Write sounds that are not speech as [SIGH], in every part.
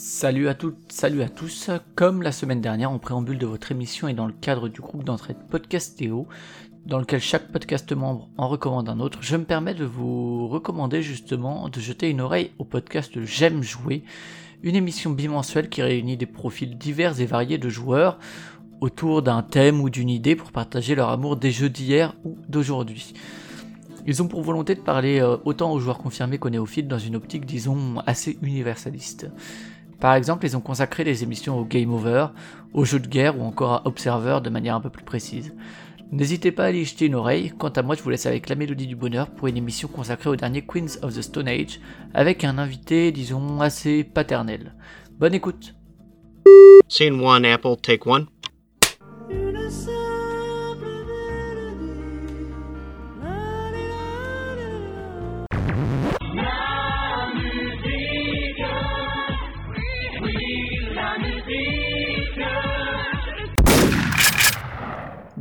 Salut à toutes, salut à tous. Comme la semaine dernière, en préambule de votre émission et dans le cadre du groupe d'entraide Podcastéo, dans lequel chaque podcast membre en recommande un autre, je me permets de vous recommander justement de jeter une oreille au podcast J'aime jouer, une émission bimensuelle qui réunit des profils divers et variés de joueurs autour d'un thème ou d'une idée pour partager leur amour des jeux d'hier ou d'aujourd'hui. Ils ont pour volonté de parler euh, autant aux joueurs confirmés qu'aux néophytes dans une optique, disons, assez universaliste. Par exemple, ils ont consacré des émissions au Game Over, aux jeux de guerre ou encore à Observer de manière un peu plus précise. N'hésitez pas à y jeter une oreille, quant à moi je vous laisse avec la mélodie du bonheur pour une émission consacrée au dernier Queens of the Stone Age, avec un invité, disons, assez paternel. Bonne écoute Scene one, Apple, take one.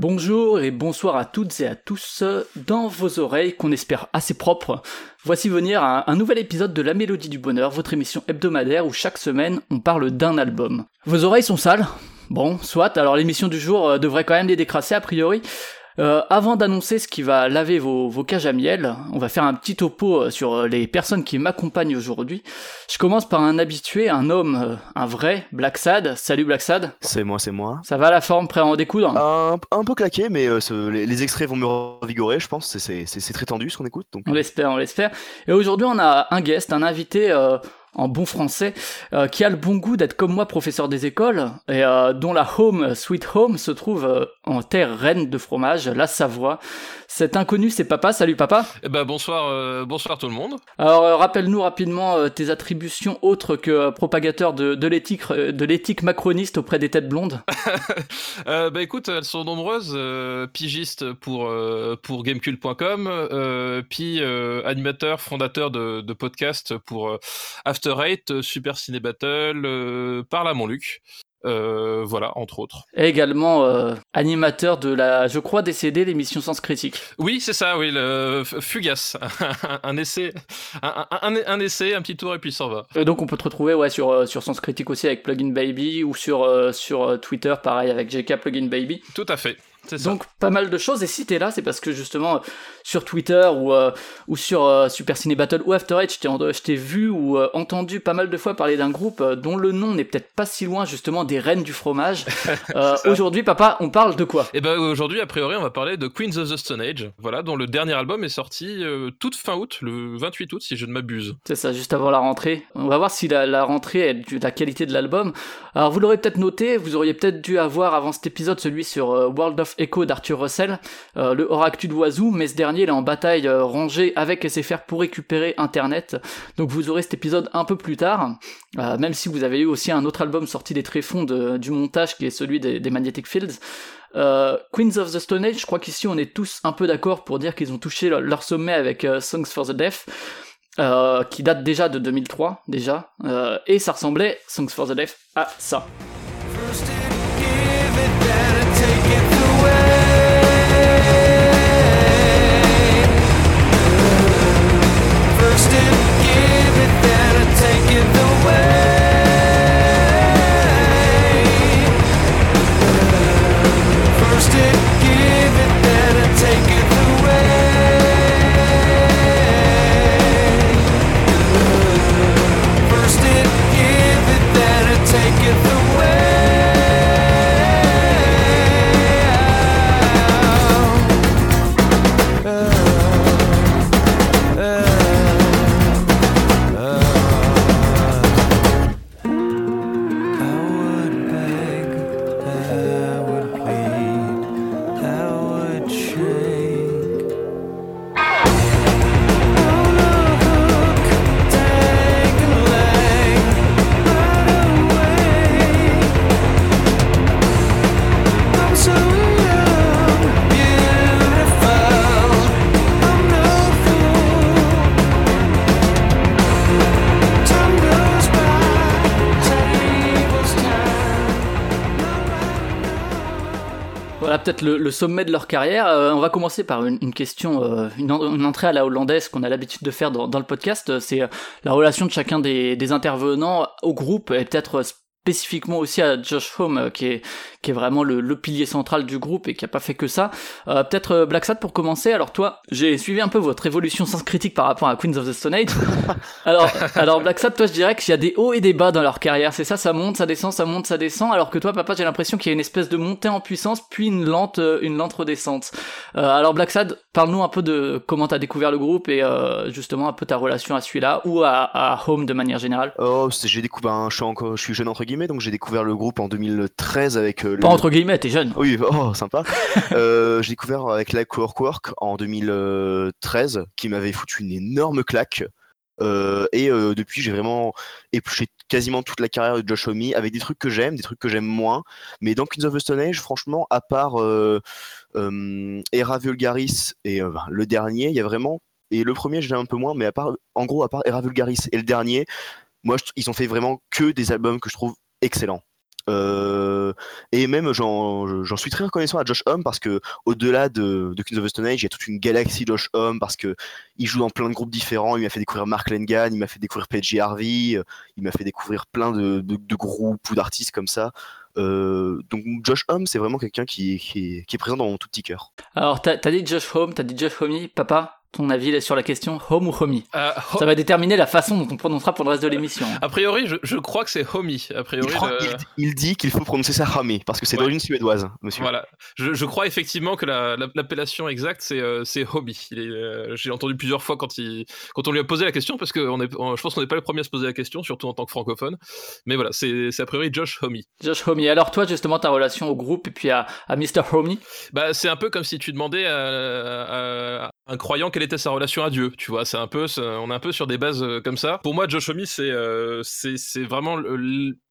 Bonjour et bonsoir à toutes et à tous dans vos oreilles qu'on espère assez propres. Voici venir un, un, nouvel épisode de La Mélodie du Bonheur, votre émission hebdomadaire où chaque semaine on parle d'un album. Vos oreilles sont sales? Bon, soit, alors l'émission du jour euh, devrait quand même les décrasser a priori. Euh, avant d'annoncer ce qui va laver vos, vos, cages à miel, on va faire un petit topo euh, sur euh, les personnes qui m'accompagnent aujourd'hui. Je commence par un habitué, un homme, un vrai, Black Sad. Salut Black Sad. C'est moi, c'est moi. Ça va la forme, prêt à en découdre? Un, un, peu claqué, mais euh, ce, les, les, extraits vont me revigorer, je pense. C'est très tendu ce qu'on écoute. Donc... On l'espère, on l'espère. Et aujourd'hui, on a un guest, un invité euh, en bon français, euh, qui a le bon goût d'être comme moi professeur des écoles, et euh, dont la home, sweet home, se trouve euh, en terre reine de fromage, la Savoie. Cet inconnu, c'est papa. Salut papa. Eh ben bonsoir, euh, bonsoir tout le monde. Alors euh, rappelle-nous rapidement euh, tes attributions autres que propagateur de, de l'éthique, de l'éthique macroniste auprès des têtes blondes. [LAUGHS] bah écoute, elles sont nombreuses. pigiste pour pour Gamecube.com, puis animateur, fondateur de, de podcast pour After Eight, Super Ciné Battle, par là mon Luc. Euh, voilà, entre autres. Et également euh, animateur de la, je crois, décédé l'émission Sens Critique. Oui, c'est ça, oui, le Fugace. [LAUGHS] un essai, un, un, un, essai, un petit tour et puis s'en va. Et donc on peut te retrouver ouais, sur, sur Sens Critique aussi avec Plugin Baby ou sur, euh, sur Twitter, pareil, avec JK Plugin Baby. Tout à fait. Donc pas mal de choses et si t'es là c'est parce que justement sur Twitter ou, euh, ou sur euh, Super Ciné Battle ou After Eight je t'ai vu ou euh, entendu pas mal de fois parler d'un groupe dont le nom n'est peut-être pas si loin justement des reines du fromage. [LAUGHS] aujourd'hui papa on parle de quoi? Eh ben aujourd'hui a priori on va parler de Queens of the Stone Age voilà dont le dernier album est sorti toute fin août le 28 août si je ne m'abuse. C'est ça juste avant la rentrée. On va voir si la, la rentrée est de la qualité de l'album. Alors vous l'aurez peut-être noté vous auriez peut-être dû avoir avant cet épisode celui sur World of Echo d'Arthur Russell, euh, le hors actu de Wazoo, mais ce dernier il est en bataille euh, rangée avec SFR pour récupérer Internet. Donc vous aurez cet épisode un peu plus tard, euh, même si vous avez eu aussi un autre album sorti des tréfonds du montage qui est celui des, Magnetic Fields. Euh, Queens of the Stone Age, je crois qu'ici on est tous un peu d'accord pour dire qu'ils ont touché leur, sommet avec Songs for the Deaf. Qui date déjà de 2003 déjà et ça ressemblait Songs for the Deaf à ça. Peut-être le, sommet de leur carrière. Euh, on va commencer par une, question, euh, une, entrée à la hollandaise qu'on a l'habitude de faire dans, le podcast. C'est la relation de chacun des, des intervenants au groupe et peut-être spécifiquement aussi à Josh Home, euh, qui est, qui est vraiment le, le, pilier central du groupe et qui a pas fait que ça. Euh, Peut-être euh, Black Sad pour commencer. Alors toi, j'ai suivi un peu votre évolution sans critique par rapport à Queens of the Stone Age. [LAUGHS] alors, alors Black Sad, toi, je dirais qu'il y a des hauts et des bas dans leur carrière. C'est ça, ça monte, ça descend, ça monte, ça descend. Alors que toi, papa, j'ai l'impression qu'il y a une espèce de montée en puissance, puis une lente, euh, une lente redescente. Euh, alors Black Sad, parle-nous un peu de comment t'as découvert le groupe et euh, justement un peu ta relation à celui-là ou à, à Home de manière générale. Oh, j'ai découvert, je suis encore, je suis jeune entre guillemets, donc j'ai découvert le groupe en 2013 avec. Pas entre guillemets, t'es jeune. Oui, oh, sympa. [LAUGHS] euh, j'ai découvert avec Like Work Work en 2013, qui m'avait foutu une énorme claque. Euh, et euh, depuis, j'ai vraiment épluché quasiment toute la carrière de Josh Homme avec des trucs que j'aime, des trucs que j'aime moins. Mais dans Queens of the Stone Age, franchement, à part euh, Era Vulgaris et ben, le dernier, il y a vraiment. Et le premier, j'ai un peu moins, mais à part, en gros, à part Era Vulgaris et le dernier, moi, je, ils ont fait vraiment que des albums que je trouve excellents. Euh, et même j'en suis très reconnaissant à Josh Homme parce que au-delà de, de Kings of the Stone Age, il y a toute une galaxie Josh Homme parce que il joue dans plein de groupes différents. Il m'a fait découvrir Mark Lengan, il m'a fait découvrir Peggy Harvey, il m'a fait découvrir plein de, groupes ou d'artistes comme ça. Euh, donc Josh Homme, c'est vraiment quelqu'un qui, est présent dans mon tout petit cœur. Alors t'as as dit Josh Homme, t'as dit Josh Homme, papa? Ton avis sur la question home ou homie euh, ho Ça va déterminer la façon dont on prononcera pour le reste de l'émission. A priori, je, je, crois que c'est homie. A priori, il, croit, le... il, il, dit qu'il faut prononcer ça homie parce que c'est ouais. d'origine suédoise, monsieur. Voilà. Je, je crois effectivement que l'appellation la, la, exacte c'est euh, homie. Euh, J'ai entendu plusieurs fois quand, il, quand on lui a posé la question parce que on est, on, je pense qu'on n'est pas les premiers à se poser la question, surtout en tant que francophone. Mais voilà, c'est a priori Josh Homie. Josh Homie. Alors toi, justement, ta relation au groupe et puis à, à Mr. Homie? Bah, C'est un peu comme si tu demandais à un croyant quelle était sa relation à Dieu tu vois, c'est un peu, on est un peu sur des bases euh, comme ça. Pour moi, Josh Homme, c'est euh, c'est vraiment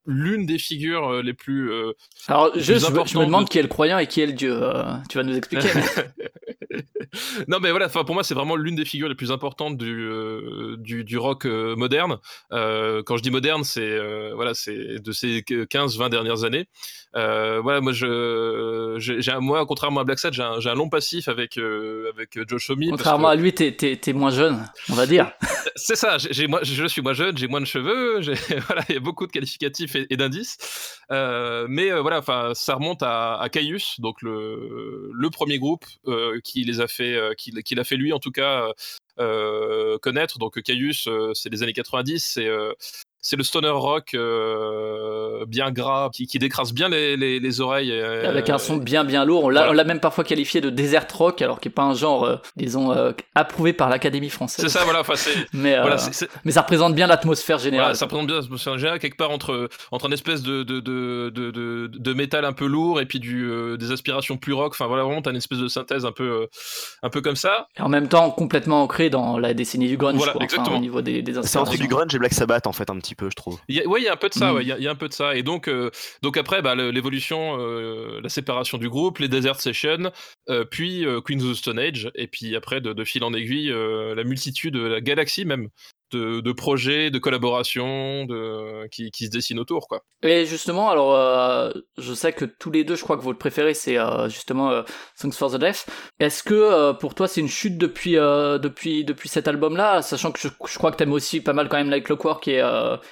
l'une des figures euh, les plus. Euh, Alors, les juste, plus je, je, me demande de... qui est le croyant et qui est le Dieu. Euh, tu vas nous expliquer. [LAUGHS] non, mais voilà, pour moi, c'est vraiment l'une des figures les plus importantes du euh, du, du, rock moderne. quand je dis moderne, c'est voilà, c'est de ces 15-20 dernières années. voilà, moi, je, j'ai moi, contrairement à Black Sad, j'ai un, un, long passif avec avec Josh Homme. Contrairement que... à lui, t'es es, moins jeune, on va dire. [LAUGHS] c'est ça. J'ai moi, je suis moins jeune, j'ai moins de cheveux. [LAUGHS] Voilà, il y a beaucoup de qualificatifs et, d'indices. Euh, mais euh, voilà, enfin, ça remonte à, à Caius, donc le, premier groupe euh, qui les a fait, qui, qui l'a fait lui en tout cas connaître. Donc Caius, c'est les années 90, c'est c'est le stoner rock euh, bien gras qui, qui, décrase bien les, les, les oreilles. Euh, Avec un son bien bien lourd. On l'a voilà. même parfois qualifié de desert rock, alors qui est pas un genre, euh, disons, approuvé par l'Académie française. C'est ça, voilà. [LAUGHS] mais, voilà, c est, c est... mais ça représente bien l'atmosphère générale. Voilà, ça représente bien l'atmosphère générale, quelque part entre, entre une espèce de, de, de, de, de, de métal un peu lourd et puis du, des aspirations plus rock. Enfin voilà, vraiment, t'as une espèce de synthèse un peu, un peu comme ça. Et en même temps, complètement ancré dans la décennie du grunge, voilà, quoi, exactement. Enfin, au niveau des, des C'est entre du grunge et Black Sabbath, en fait, un petit peu, je trouve. Il y a, ouais, il y a un peu de ça, il ouais, y, y, a un peu de ça. Et donc, euh, donc après, bah, l'évolution, euh, la séparation du groupe, les Desert Sessions, euh, puis Queens of the Stone Age, et puis après, de, de fil en aiguille, la multitude, la galaxie même de, de, projets, de collaborations de, qui, qui, se dessinent autour. Quoi. Et justement, alors, euh, je sais que tous les deux, je crois que votre préféré, c'est euh, justement euh, Songs for the Deaf. Est-ce que euh, pour toi, c'est une chute depuis, euh, depuis, depuis cet album-là, sachant que je, je crois que t'aimes aussi pas mal quand même Like Clockwork et,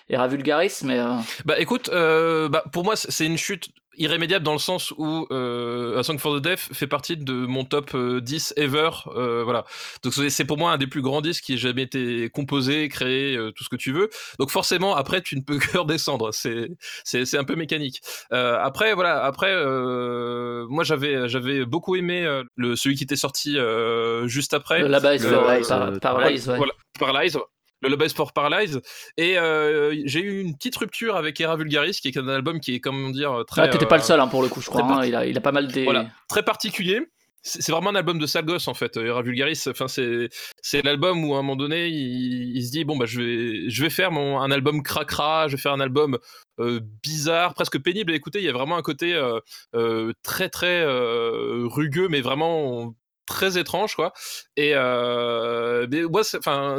et Ravulgaris, mais... Bah écoute, bah, pour moi, c'est une chute irrémédiable dans le sens où euh, A Song for the Deaf fait partie de mon top 10 ever. Euh, voilà. Donc c'est pour moi un des plus grands disques qui ait jamais été composé, créé, euh, tout ce que tu veux. Donc forcément, après, tu ne peux [LAUGHS] que redescendre. C'est c'est un peu mécanique. Euh, après, voilà. Après, euh, moi j'avais j'avais beaucoup aimé le celui qui était sorti juste après. Le Labase, par, Paralyze, ouais. Voilà, Paralyze le Lobby Sport Paralyze. Et euh, j'ai eu une petite rupture avec Era Vulgaris, qui est un album qui est, comment dire, très. Ah, t'étais pas le seul hein, pour le coup, je crois. Hein, il, a, il a pas mal des. Voilà, très particulier. C'est vraiment un album de sale gosse en fait, Era Vulgaris. Enfin, c'est c'est l'album où à un moment donné, il, il, se dit bon bah je vais je vais faire mon un album cracra, je vais faire un album euh, bizarre, presque pénible à écouter. Il y a vraiment un côté euh, euh, très très rugueux, mais vraiment très étrange quoi. Et euh,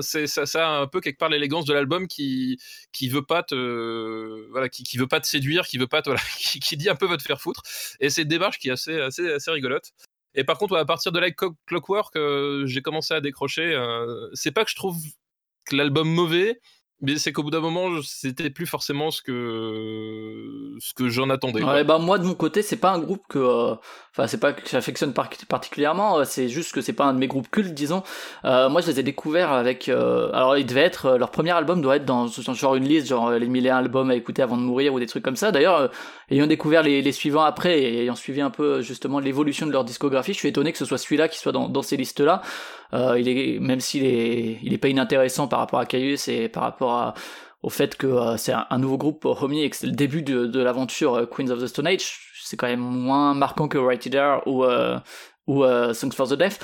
c'est ça, a un peu quelque part l'élégance de l'album qui qui veut pas te voilà qui, qui veut pas te séduire qui veut pas te, [LAUGHS] voilà, qui, dit un peu va te faire foutre. Et c'est une démarche qui est assez assez assez rigolote. Et par contre à partir de Like Clockwork euh, j'ai commencé à décrocher euh, c'est pas que je trouve l'album mauvais mais c'est qu'au bout d'un moment, c'était plus forcément ce que ce que j'en attendais. Ouais, bah moi de mon côté, c'est pas un groupe que, euh, enfin c'est pas que j'affectionne particulièrement. Euh, c'est juste que c'est pas un de mes groupes cultes, disons. Euh, moi, je les ai découverts avec. Euh, alors, il devait être leur premier album doit être dans, genre une liste, genre les mille et un albums à écouter avant de mourir ou des trucs comme ça. D'ailleurs, ayant découvert les, les, suivants après et ayant suivi un peu justement l'évolution de leur discographie, je suis étonné que ce soit celui-là qui soit dans, dans ces listes-là. Euh, il est même s'il est il est pas inintéressant par rapport à Caius et par rapport à au fait que euh, c'est un, nouveau groupe Homie et que c'est le début de, de l'aventure euh, Queens of the Stone Age, c'est quand même moins marquant que Right ou ou Songs for the Deaf.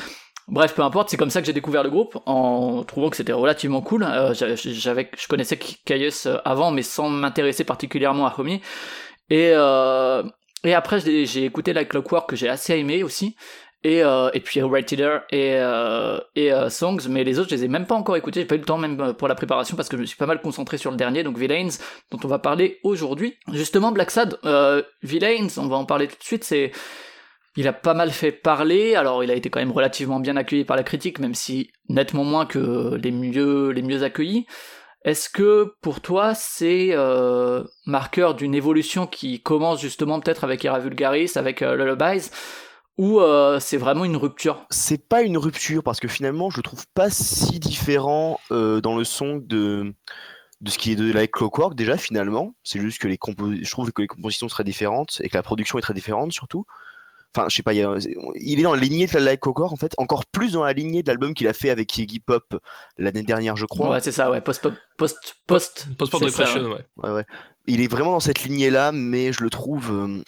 Bref, peu importe, c'est comme ça que j'ai découvert le groupe en trouvant que c'était relativement cool. j'avais, je connaissais Caius avant, mais sans m'intéresser particulièrement à Homie. Et et après, j'ai écouté la Clockwork que j'ai assez aimé aussi et, euh, et puis Right et, euh, et euh, Songs, mais les autres je les ai même pas encore écoutés, j'ai pas eu le temps même euh, pour la préparation parce que je me suis pas mal concentré sur le dernier, donc Villains, dont on va parler aujourd'hui. Justement, Black Sad, euh, Villains, on va en parler tout de suite, c'est... Il a pas mal fait parler, alors il a été quand même relativement bien accueilli par la critique, même si nettement moins que les mieux, les mieux accueillis. Est-ce que pour toi c'est euh, marqueur d'une évolution qui commence justement peut-être avec Era Vulgaris, avec euh, Lullabies? Ou euh, c'est vraiment une rupture? C'est pas une rupture parce que finalement je trouve pas si différent euh, dans le son de de ce qui est de la Clockwork déjà finalement. C'est juste que les je trouve que les compositions sont très différentes et que la production est très différente surtout. Enfin, je sais pas, il, est dans la lignée de la Like Clockwork en fait, encore plus dans la lignée de l'album qu'il a fait avec Iggy Pop l'année dernière, je crois. Ouais, c'est ça, ouais, post post post post post depression, ouais. ouais. ouais. Il est vraiment dans cette lignée là, mais je le trouve euh,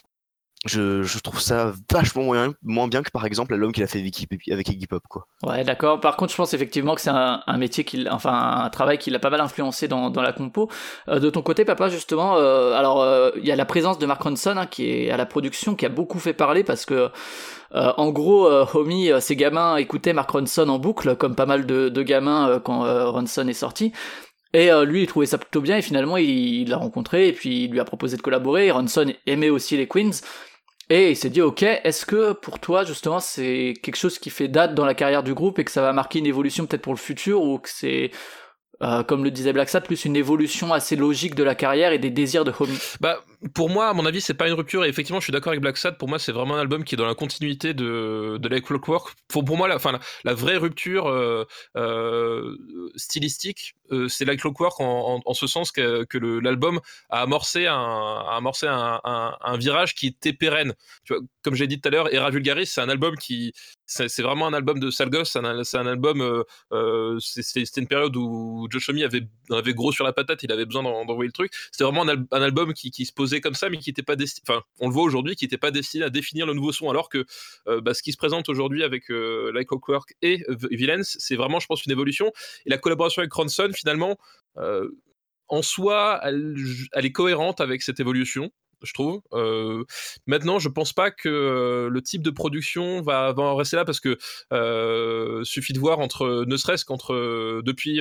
je, je, trouve ça vachement moins, bien que par exemple l'album qu'il a fait avec, Iggy Pop quoi. Ouais d'accord. Par contre je pense effectivement que c'est un, métier qui, enfin un travail qui l'a pas mal influencé dans, dans la compo. Euh, de ton côté papa justement, euh, alors euh, il y a la présence de Mark Ronson hein, qui est à la production qui a beaucoup fait parler parce que euh, en gros Homie ces gamins écoutaient Mark Ronson en boucle comme pas mal de, de gamins quand Ronson est sorti. Et lui, il trouvait ça plutôt bien, et finalement, il l'a rencontré, et puis il lui a proposé de collaborer. Ronson aimait aussi les Queens, et il s'est dit, ok, est-ce que pour toi, justement, c'est quelque chose qui fait date dans la carrière du groupe et que ça va marquer une évolution peut-être pour le futur ou que c'est, euh, comme le disait Black Sat, plus une évolution assez logique de la carrière et des désirs de Homie? Bah, pour moi, à mon avis, c'est pas une rupture. Et effectivement, je suis d'accord avec Black Sad. Pour moi, c'est vraiment un album qui est dans la continuité de, de Like Clockwork. Pour, pour moi, la, enfin, la, vraie rupture euh, euh, stylistique, euh, c'est Like Clockwork en, en, ce sens que, que l'album a amorcé, un, a amorcé un, virage qui était pérenne. Tu vois, comme j'ai dit tout à l'heure, Era Vulgaris, c'est un album qui. C'est vraiment un album de sale gosse. C'est un, album. C'était une période où Josh Homme avait, avait gros sur la patate. Il avait besoin d'envoyer le truc. C'était vraiment un, album qui, qui se posait comme ça, mais qui n'était pas destiné, enfin, on le voit aujourd'hui, qui n'était pas destiné à définir le nouveau son, alors que euh, bah, ce qui se présente aujourd'hui avec euh, Like Clockwork et Villains, c'est vraiment, je pense, une évolution. Et la collaboration avec Ronson, finalement, euh, en soi, elle, est cohérente avec cette évolution. Je trouve. Euh, maintenant, je pense pas que le type de production va, rester là parce que suffit de voir entre, ne serait-ce qu'entre depuis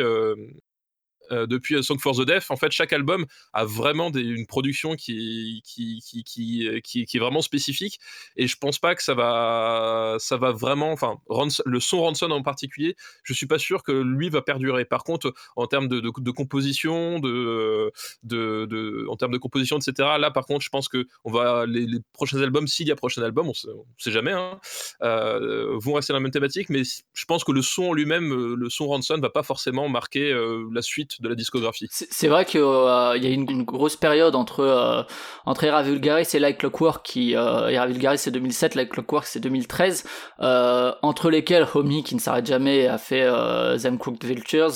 euh, depuis Song for the Deaf, en fait, chaque album a vraiment une production qui qui, est vraiment spécifique. Et je pense pas que ça va, vraiment. Enfin, le son Ronson en particulier, je suis pas sûr que lui va perdurer. Par contre, en termes de, composition, en termes de composition, etc. Là, par contre, je pense que on va les, prochains albums, s'il y a prochain album, on sait, on sait jamais, hein, euh, vont rester dans la même thématique. Mais je pense que le son lui-même, le son Ronson, va pas forcément marquer euh, la suite de la discographie. C'est vrai qu'il euh, y a une, une, grosse période entre euh, entre Era Vulgaris et Like Clockwork qui euh, Era Vulgaris c'est 2007, Like Clockwork c'est 2013, euh, entre lesquels Homie qui ne s'arrête jamais a fait euh, Them Cooked Vultures.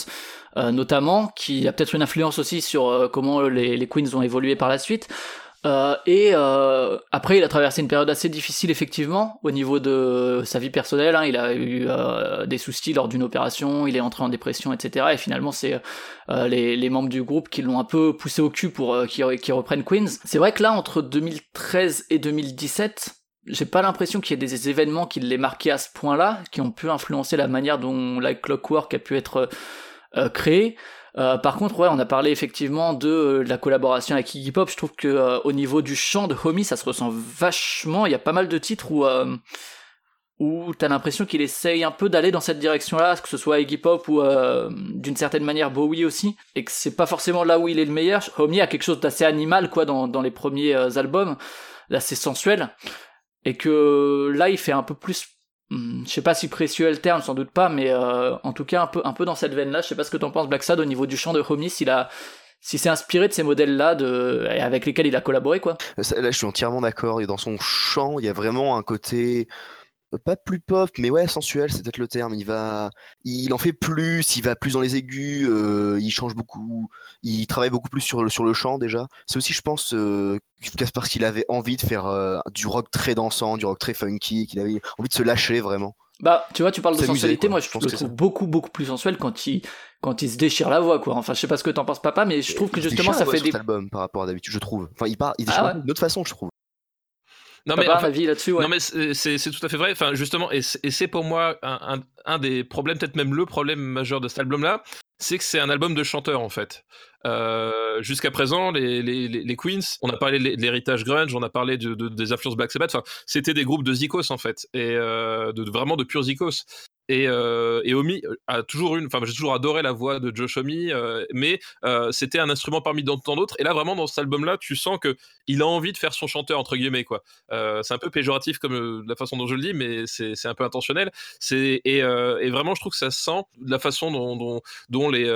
Euh, notamment, qui a peut-être une influence aussi sur comment les, les Queens ont évolué par la suite. Euh, et euh, après, il a traversé une période assez difficile, effectivement, au niveau de sa vie personnelle. Hein. Il a eu euh, des soucis lors d'une opération, il est entré en dépression, etc. Et finalement, c'est euh, les, les, membres du groupe qui l'ont un peu poussé au cul pour qu'ils qu reprennent Queens. C'est vrai que là, entre 2013 et 2017, j'ai pas l'impression qu'il y ait des événements qui l'aient marqué à ce point-là, qui ont pu influencer la manière dont la Clockwork a pu être euh, créée. Euh, par contre, ouais, on a parlé effectivement de, euh, la collaboration avec Iggy Pop. Je trouve que euh, au niveau du chant de Homie, ça se ressent vachement. Il y a pas mal de titres où où t'as l'impression qu'il essaye un peu d'aller dans cette direction-là, que ce soit Iggy Pop ou d'une certaine manière Bowie aussi, et que c'est pas forcément là où il est le meilleur. Homie a quelque chose d'assez animal quoi dans, dans les premiers albums, d'assez sensuel, et que là il fait un peu plus je sais pas si précieux est le terme, sans doute pas, mais euh, en tout cas un peu, un peu dans cette veine-là. Je sais pas ce que t'en penses, Black Sad, au niveau du chant de Homie, s'il a, si c'est inspiré de ces modèles-là, de, avec lesquels il a collaboré, quoi. Là, je suis entièrement d'accord. Et dans son chant, il y a vraiment un côté pas plus pop, mais ouais, sensuel, c'est peut-être le terme. Il va, il en fait plus, il va plus dans les aigus, euh, il change beaucoup, il travaille beaucoup plus sur le, sur le chant déjà. C'est aussi, je pense, euh, parce qu'il avait envie de faire euh, du rock très dansant, du rock très funky, qu'il avait envie de se lâcher vraiment. Bah, tu vois, tu parles de sensualité, moi je, je le trouve beaucoup beaucoup plus sensuel quand il quand il se déchire la voix quoi. Enfin, je sais pas ce que t'en penses papa, mais je trouve que justement ça fait des albums par rapport à d'habitude, je trouve. Enfin, il part, il déchire ah d'autre façon, je trouve. Non mais, là-dessus, Non mais c'est tout à fait vrai. Enfin justement, et c'est pour moi un, un, des problèmes, peut-être même le problème majeur de cet album-là, c'est que c'est un album de chanteurs en fait. Euh, jusqu'à présent, les, les, les, Queens, on a parlé de l'héritage grunge, on a parlé de, des influences Black Sabbath. Enfin, c'était des groupes de zikos en fait, et euh, de, vraiment de purs zikos. Et, euh, et Omi a toujours une, enfin j'ai toujours adoré la voix de Josh Omi, euh, mais euh, c'était un instrument parmi tant d'autres. Et là vraiment dans cet album-là, tu sens que il a envie de faire son chanteur entre guillemets quoi. Euh, c'est un peu péjoratif comme euh, la façon dont je le dis, mais c'est un peu intentionnel. C'est et, euh, et, vraiment je trouve que ça se sent la façon dont, dont, dont les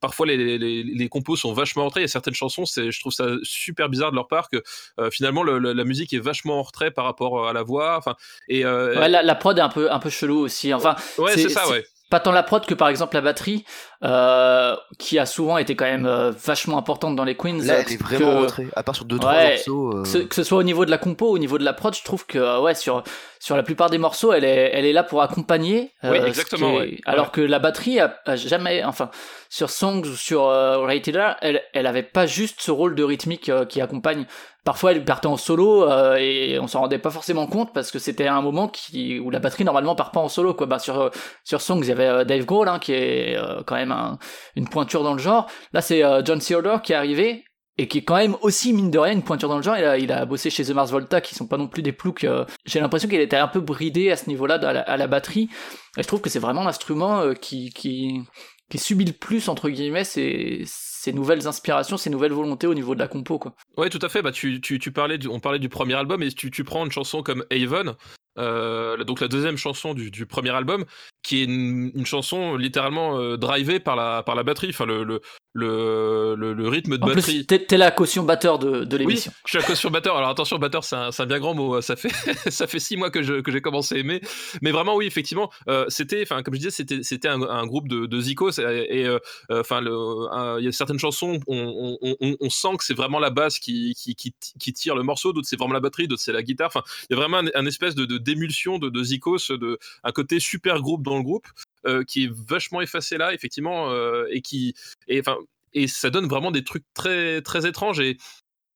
parfois les, les, les, compos sont vachement en retrait. Il y a certaines chansons, c'est je trouve ça super bizarre de leur part que finalement le, la musique est vachement en retrait par rapport à la voix. Enfin et ouais, la, la, prod est un peu un peu chelou aussi. Enfin Ouais, c'est ça, ouais. Pas tant la prod que par exemple la batterie, euh, qui a souvent été quand même euh, vachement importante dans les Queens. Là, elle est vraiment rentrée, à part sur deux trois morceaux. Euh. Que, ce, soit au niveau de la compo, au niveau de la prod, je trouve que ouais sur sur la plupart des morceaux, elle est elle est là pour accompagner. oui, exactement. Alors que la batterie a, jamais, enfin sur Songs ou sur Rated elle elle avait pas juste ce rôle de rythmique qui accompagne parfois elle partait en solo euh, et on s'en rendait pas forcément compte parce que c'était un moment qui où la batterie normalement part pas en solo quoi. Bah sur sur Songs il y avait euh, Dave Grohl hein, qui est euh, quand même une pointure dans le genre. Là c'est John Theodore qui est arrivé et qui est quand même aussi mine de rien une pointure dans le genre. Il a, il a bossé chez The Mars Volta qui sont pas non plus des ploucs j'ai l'impression qu'il était un peu bridé à ce niveau là à la, batterie. Et je trouve que c'est vraiment l'instrument qui qui qui subit le plus entre guillemets c'est ces nouvelles inspirations, ces nouvelles volontés au niveau de la compo, quoi. Ouais, tout à fait. Bah, tu, tu, parlais, on parlait du premier album et tu, tu prends une chanson comme Haven, euh, donc la deuxième chanson du, du, premier album, qui est une, une chanson littéralement euh, drivée par la, par la batterie. Enfin, le, le, le, le, rythme de en batterie. Plus, t'es, la caution batteur de, de l'émission. Oui, je suis la caution batteur. Alors attention, batteur, c'est un, un, bien grand mot. Ça fait, [LAUGHS] ça fait six mois que, je, que j'ai commencé à aimer. Mais vraiment, oui, effectivement, euh, c'était, enfin, comme je disais, c'était, c'était un, un groupe de, de zikos. Et, enfin, il y a certaines chansons, on, on, on, on sent que c'est vraiment la basse qui, qui, qui, qui tire le morceau. D'autres, c'est vraiment la batterie. D'autres, c'est la guitare. Enfin, il y a vraiment un, espèce de, de d'émulsion de, de zikos, de, un côté super groupe dans le groupe. Euh, qui est vachement effacé là, effectivement, euh, et qui, et enfin, et ça donne vraiment des trucs très très étranges et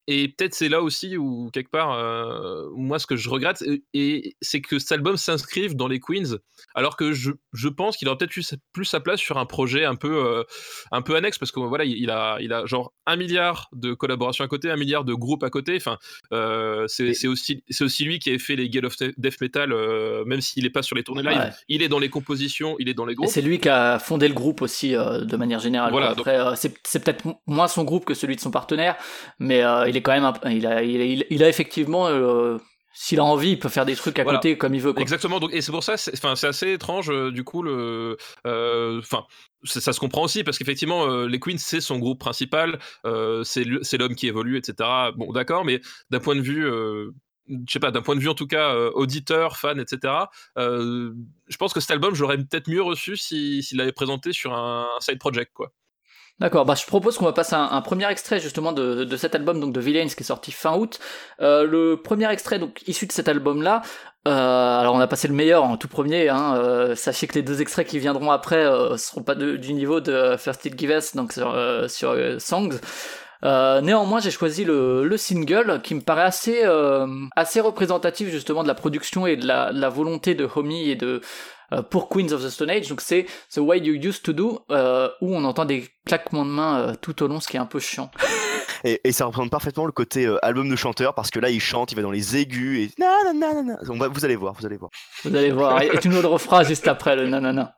et peut-être c'est là aussi où quelque part euh, moi ce que je regrette et, c'est que cet album s'inscrive dans les Queens alors que je, je pense qu'il aurait peut-être eu plus sa place sur un projet un peu euh, un peu annexe parce que voilà il a il a genre un milliard de collaborations à côté un milliard de groupes à côté. Enfin euh, c'est aussi c'est aussi lui qui a fait les Gale of Death Metal euh, même s'il est pas sur les tournées live. Il est dans les compositions il est dans les groupes. c'est lui qui a fondé le groupe aussi euh, de manière générale voilà, après c'est peut-être moins son groupe que celui de son partenaire mais il est quand même il a il a, il a effectivement euh, s'il a envie, il peut faire des trucs à côté comme il veut. Quoi. Exactement. Donc, et c'est pour ça, c'est assez étrange. Euh, du coup, le, euh, enfin, ça se comprend aussi parce qu'effectivement, les Queens c'est son groupe principal, c'est l'homme qui évolue, etc. Bon, d'accord, mais d'un point de vue je sais pas, d'un point de vue en tout cas auditeur, fan, etc. je pense que cet album, j'aurais peut-être mieux reçu s'il si, l'avait présenté sur un, un, side project, quoi. D'accord, bah je propose qu'on va passer un, premier extrait justement de, cet album donc de Villains qui est sorti fin août. Euh, le premier extrait donc issu de cet album là. Euh, alors on a passé le meilleur en tout premier. Hein, euh, sachez que les deux extraits qui viendront après euh, seront pas du niveau de First It Give Us donc sur, Songs. Néanmoins, j'ai choisi le, le, single qui me paraît assez assez représentatif justement de la production et de la, volonté de Homie et de pour Queens of the Stone Age. Donc c'est The Way You Used to Do euh, où on entend des claquements de mains euh, tout au long, ce qui est un peu chiant. [LAUGHS] Et, et, ça représente parfaitement le côté euh, album de chanteur parce que là il chante, il va dans les aigus et nanana. On va, vous allez voir, vous allez voir. Vous allez voir. Et tu nous le referas juste après le nanana.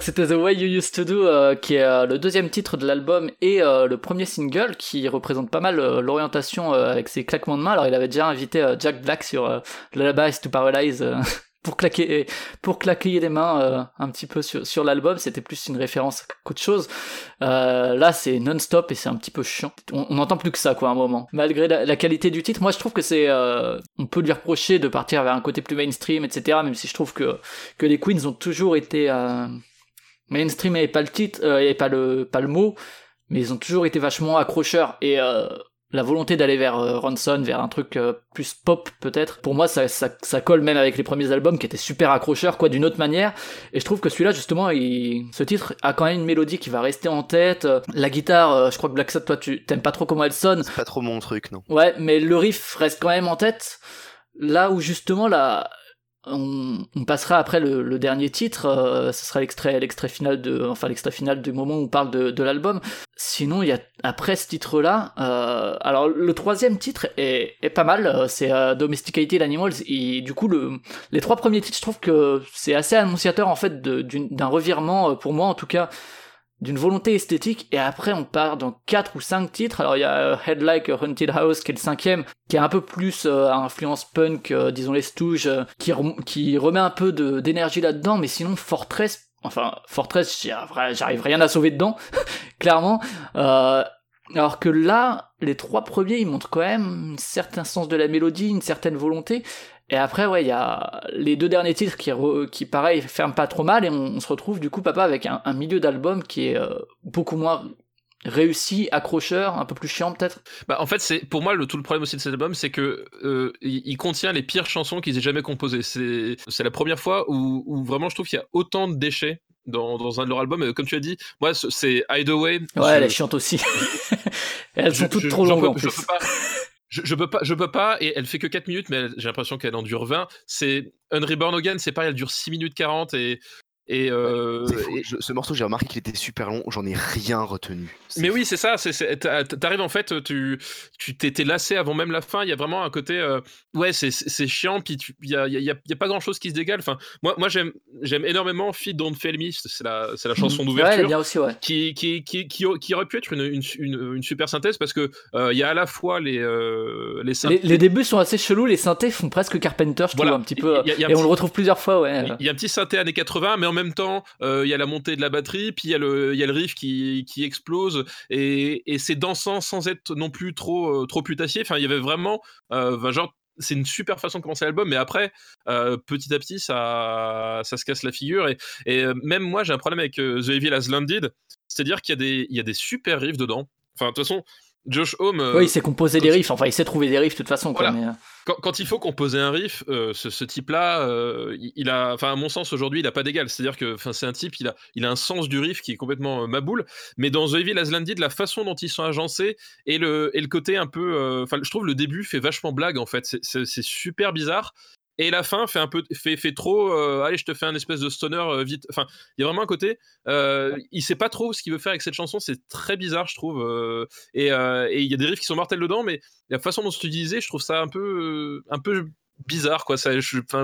Donc c'était The Way You Used to Do, euh, qui est euh, le deuxième titre de l'album et euh, le premier single qui représente pas mal euh, l'orientation euh, avec ses claquements de main. Alors il avait déjà invité Jack Black sur Lullabies to Paralyze [LAUGHS] pour claquer pour claquer les mains euh, un petit peu sur, sur l'album. C'était plus une référence qu'autre chose. Euh, là c'est non-stop et c'est un petit peu chiant. On, on entend plus que ça quoi à un moment. Malgré la, la qualité du titre moi je trouve que c'est euh, on peut lui reprocher de partir vers un côté plus mainstream etc même si je trouve que que les Queens ont toujours été euh, mainstream et pas le titre euh, et pas le pas le mot mais ils ont toujours été vachement accrocheurs et euh, la volonté d'aller vers euh, Ronson, vers un truc euh, plus pop peut-être. Pour moi, ça, ça, ça colle même avec les premiers albums qui étaient super accrocheurs, quoi, d'une autre manière. Et je trouve que celui-là, justement, il... ce titre a quand même une mélodie qui va rester en tête. La guitare, euh, je crois que Black Sabbath, toi, tu t'aimes pas trop comment elle sonne. C'est pas trop mon truc, non. Ouais, mais le riff reste quand même en tête. Là où justement là, on, on passera après le, le dernier titre, euh, ce sera l'extrait, l'extrait final de, enfin l'extrait final du moment où on parle de, de l'album. Sinon, il y a après ce titre-là, euh, alors le troisième titre est, est pas mal, euh, c'est euh, Domesticated Animals. Et du coup, le, les trois premiers titres, je trouve que c'est assez annonciateur en fait d'un revirement euh, pour moi en tout cas d'une volonté esthétique et après on part dans quatre ou cinq titres. Alors il y a euh, Head Like a Haunted House qui est le cinquième qui est un peu plus euh, à influence punk euh, disons les Stooges qui, qui remet un peu d'énergie là-dedans mais sinon Fortress enfin Fortress j'arrive rien à sauver dedans [LAUGHS] clairement. Alors que là les trois premiers ils montrent quand même un certain sens de la mélodie une certaine volonté et après, ouais, il y a les deux derniers titres qui, re- qui pareil, ferment pas trop mal, et on, on se retrouve du coup, papa, avec un, un milieu d'album qui est euh, beaucoup moins réussi, accrocheur, un peu plus chiant peut-être. Bah, en fait, c'est pour moi le tout le problème aussi de cet album, c'est que euh, il, il contient les pires chansons qu'ils aient jamais composées. C'est c'est la première fois où, où vraiment je trouve qu'il y a autant de déchets dans, dans un de leurs albums. Comme tu as dit, moi ce- c'est Hideaway. Ouais, Je- elle est chiante aussi. [LAUGHS] Elles je- sont toutes je- trop longues en je plus. peux pas. Je, peux pas, je peux pas, et elle fait que 4 minutes, mais j'ai l'impression qu'elle en dure 20. C'est Unreborn Again, c'est pareil, elle dure 6 minutes 40 et. Et, euh, et- je- ce morceau, j'ai remarqué qu'il était super long, j'en ai rien retenu. Mais oui, c'est ça. T'arrives en fait, tu t'es lassé avant même la fin. Il y a vraiment un côté, euh, ouais, c'est- chiant. Puis il y a, y, a, y a pas grand chose qui se dégale. Enfin, moi, moi j'aime énormément Feed Don't Fail Me. C'est la, la chanson. Ouais, d'ouverture. bien aussi, ouais. qui, qui, qui, qui, qui aurait pu être une, une, une, une super synthèse parce que euh, il y a à la fois les, euh, les Les, les débuts sont assez chelous, les synthés font presque Carpenter, je Voilà. trouve, un petit peu. Et on le retrouve plusieurs fois, ouais. Il y a un petit synthé années 80, mais en même temps, euh, il y a la montée de la batterie, puis il y a le, y a le riff qui, qui explose, et, et c'est dansant sans être non plus trop, euh, trop putassier. Enfin, il y avait vraiment, euh, genre, c'est une super façon de commencer l'album, mais après, petit à petit, ça, ça se casse la figure. Et, et même moi, j'ai un problème avec The Evil Has Landed, c'est-à-dire qu'il y, y a des super riffs dedans. Enfin, de toute façon, Josh Homme. euh, Ouais, il sait composer des riffs, enfin, il sait trouver des riffs de toute façon, quoi. Voilà. mais, euh, quand, quand il faut composer un riff, euh, ce, ce type-là, euh, il- a, enfin à mon sens aujourd'hui, il a pas d'égal. C'est-à-dire que, c'est un type, il a, il a un sens du riff qui est complètement maboule. Mais dans The Evil Has Landed, la façon dont ils sont agencés et le, et le côté un peu, enfin je trouve le début fait vachement blague en fait. C'est super bizarre. Et la fin fait un peu, fait, fait trop. euh, allez, je te fais un espèce de stoner euh, vite. Enfin, il y a vraiment un côté. Euh, il sait pas trop ce qu'il veut faire avec cette chanson. C'est très bizarre, je trouve. euh, et il y a des riffs qui sont mortels dedans, mais la façon dont c'est utilisé, je trouve ça un peu, un peu bizarre, quoi. Ça,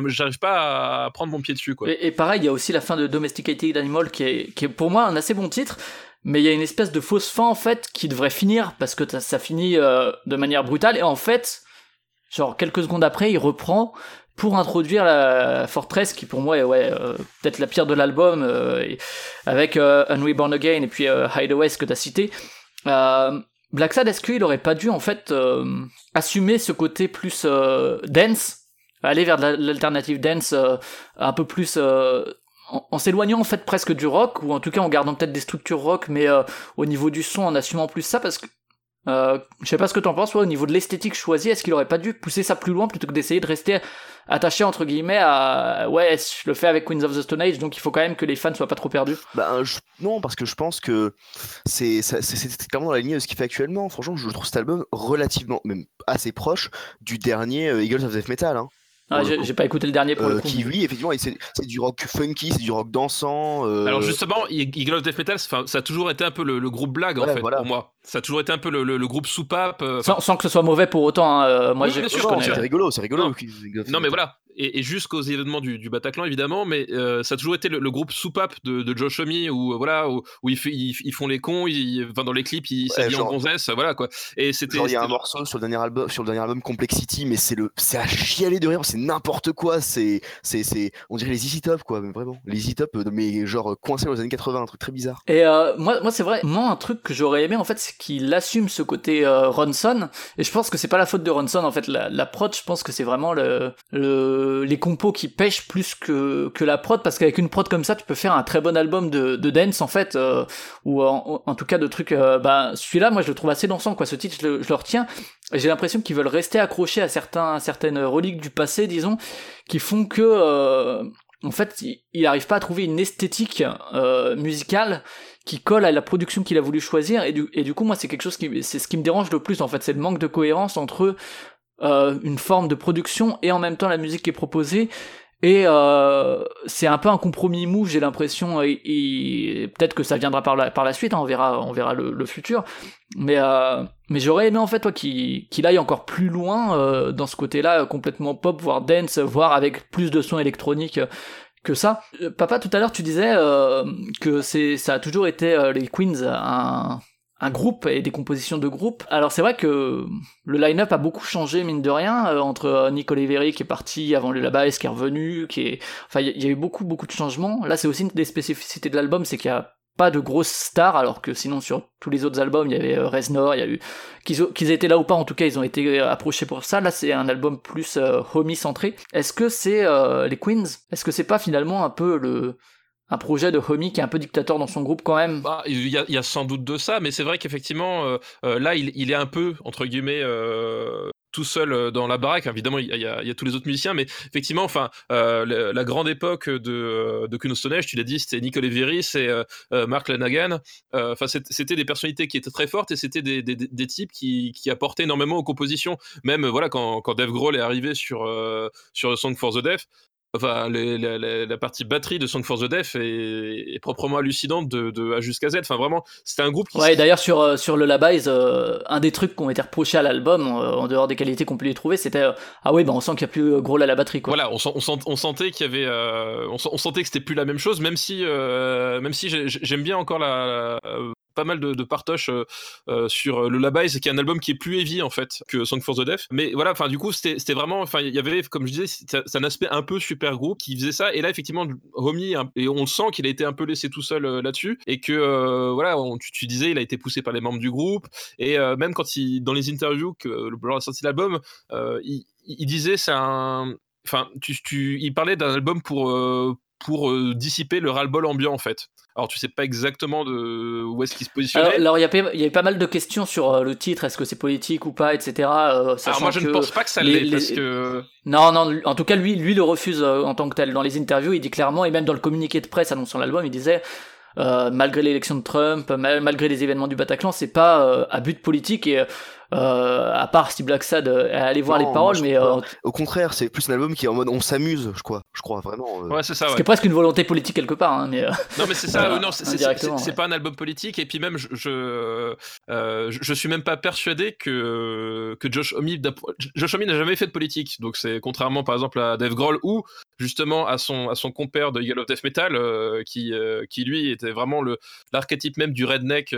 j'arrive pas à prendre mon pied dessus, quoi. Et, pareil, il y a aussi la fin de Domesticated Animal qui est, qui est pour moi un assez bon titre, mais il y a une espèce de fausse fin en fait qui devrait finir parce que ça, finit de manière brutale et en fait, genre quelques secondes après, il reprend pour introduire la Fortress qui pour moi est ouais, euh, peut-être la pire de l'album euh, avec euh, Unreborn Again et puis euh, Hideaway ce que t'as cité. Euh, Black Sad, est-ce qu'il aurait pas dû en fait euh, assumer ce côté plus dance, aller vers l'alternative dance un peu plus en, en s'éloignant en fait presque du rock ou en tout cas en gardant peut-être des structures rock mais au niveau du son en assumant plus ça parce que euh, je sais pas ce que t'en penses au niveau de l'esthétique choisie est-ce qu'il aurait pas dû pousser ça plus loin plutôt que d'essayer de rester attaché entre guillemets à ouais je le fais avec Queens of the Stone Age donc il faut quand même que les fans soient pas trop perdus je- non, parce que je pense que c'est c'est- clairement dans la lignée de ce qu'il fait actuellement. Franchement, je trouve cet album relativement, même assez proche du dernier euh, Eagles of Death Metal. Hein, ah, j'ai pas écouté le dernier pour Euh, le coup qui lui, effectivement, c'est du rock funky, c'est du rock dansant. euh, Alors justement, Eagle of Death Metal, enfin, ça a toujours été un peu le, le groupe blague en Ouais, fait voilà. pour moi. Ça a toujours été un peu le, le- le groupe soupape. euh, sans, sans que ce soit mauvais pour autant hein, euh, moi Oui, j'ai- c'est rigolo, c'est rigolo. Non. Mais voilà, et, et jusqu'aux événements du, du, Bataclan évidemment, mais euh, ça a toujours été le, le groupe soupape de, de Josh Homme où euh, voilà où, où ils, ils, ils, font les cons, ils, enfin, dans les clips ils s'habillent ouais, en gonzesse, voilà quoi. Et c'était. Il y a un morceau sur le dernier album, sur le dernier album Complexity, mais c'est le, c'est à chialer de rire, c'est n'importe quoi, c'est, c'est, c'est, on dirait les Easy Top quoi, mais vraiment les Easy Top, mais genre coincés dans les années 80, un truc très bizarre. Et euh, moi, moi c'est vrai, moi un truc que j'aurais aimé en fait, c'est qu'il assume ce côté euh, Ronson, et je pense que c'est pas la faute de Ronson en fait, la, la prod, je pense que c'est vraiment le, le, les compos qui pêchent plus que, que la prod, parce qu'avec une prod comme ça, tu peux faire un très bon album de, dance en fait, euh, ou en, tout cas de trucs. Euh, bah, celui-là, moi, je le trouve assez dansant, quoi. Ce titre, je le, retiens. J'ai l'impression qu'ils veulent rester accrochés à certains, certaines reliques du passé, disons, qui font que, euh, en fait, il n'arrive pas à trouver une esthétique euh, musicale qui colle à la production qu'il a voulu choisir et du, et du coup moi c'est quelque chose qui c'est ce qui me dérange le plus en fait c'est le manque de cohérence entre euh, une forme de production et en même temps la musique qui est proposée et euh, c'est un peu un compromis mou, j'ai l'impression. Et, et peut-être que ça viendra par la, par la suite, hein, on verra, on verra le, le futur. Mais, euh, mais j'aurais aimé en fait toi qu'il qu'il aille encore plus loin euh, dans ce côté-là, complètement pop, voire dance, voire avec plus de sons électroniques que ça. Papa, tout à l'heure, tu disais euh, que c'est ça a toujours été euh, les Queens un un groupe et des compositions de groupe. Alors c'est vrai que le line-up a beaucoup changé mine de rien euh, entre Nick Oliveri qui est parti avant le Labas qui est revenu, qui est enfin il y, a eu beaucoup beaucoup de changements. Là c'est aussi une des spécificités de l'album, c'est qu'il y a pas de grosses stars alors que sinon sur tous les autres albums il y avait euh, Reznor, il y a eu qu'ils étaient là ou pas en tout cas ils ont été approchés pour ça. Là c'est un album plus euh, homie centré. Est-ce que c'est euh, les Queens? Est-ce que c'est pas finalement un peu le un projet de homie qui est un peu dictateur dans son groupe quand même. Bah, il, y y a sans doute de ça, mais c'est vrai qu'effectivement, euh, euh, là, il, est un peu, entre guillemets, euh, tout seul dans la baraque. Évidemment, il y, a, tous les autres musiciens, mais effectivement, enfin, la, grande époque de, de Kuno Stonehenge, tu l'as dit, c'était Nicole Every, c'est Mark Lanagan. Enfin, c'était des personnalités qui étaient très fortes et c'était des, types qui, qui apportaient énormément aux compositions. Même, voilà, quand, quand Dave Grohl est arrivé sur, sur Song for the Deaf, enfin les, la, la, la, partie batterie de Song for the Deaf est, est proprement hallucinante de, de A jusqu'à Z. Enfin vraiment, c'était un groupe. Qui ouais, d'ailleurs sur euh, sur le Labise, euh, un des trucs qui ont été reprochés à l'album, euh, en dehors des qualités qu'on peut y trouver, c'était euh, ah ouais, bah on sent qu'il y a plus gros à la batterie. Quoi. Voilà, on, sent, on, sent, on sentait qu'il y avait, on, sentait que c'était plus la même chose, même si même si j'aime bien encore la, pas mal de, de partoches euh, euh, sur le Labai, c'est qu'il y a un album qui est plus heavy en fait que Song for the Deaf. Mais voilà, enfin du coup c'était vraiment, enfin il y avait comme je disais, c'est un aspect un peu super groupe qui faisait ça. Et là effectivement, Romy et on sent qu'il a été un peu laissé tout seul euh, là-dessus et que euh, voilà, on, tu, disais, il a été poussé par les membres du groupe et euh, même quand il dans les interviews que le a sorti l'album, il, il, disait c'est un enfin, tu, tu, il parlait d'un album pour, euh, pour euh, dissiper le ras-le-bol ambiant en fait. Alors tu sais pas exactement de où est-ce qu'il se positionnait. Alors il y, y avait pas mal de questions sur euh, le titre, est-ce que c'est politique ou pas, etc. Euh, Alors moi je ne pense pas que ça l'est les... parce que. Non non, en tout cas lui lui le refuse euh, en tant que tel. Dans les interviews il dit clairement et même dans le communiqué de presse annonçant l'album il disait. Malgré l'élection de Trump, mal, malgré les événements du Bataclan, c'est pas à but politique et euh, à part si Black Sad euh, aller voir non, les paroles, mais euh, au contraire, c'est plus un album qui est en mode on s'amuse, je crois, je crois vraiment. Ouais, c'est ça. Ouais. Presque une volonté politique quelque part, hein, mais. Non, mais c'est ça. non, c'est ouais. pas un album politique. Et puis même, je, je, je suis même pas persuadé que que Josh Homme, Josh Homme n'a jamais fait de politique. Donc c'est contrairement par exemple à Dave Grohl ou justement à son à son compère de Eagle of Death Metal qui qui lui était vraiment le l'archétype même du redneck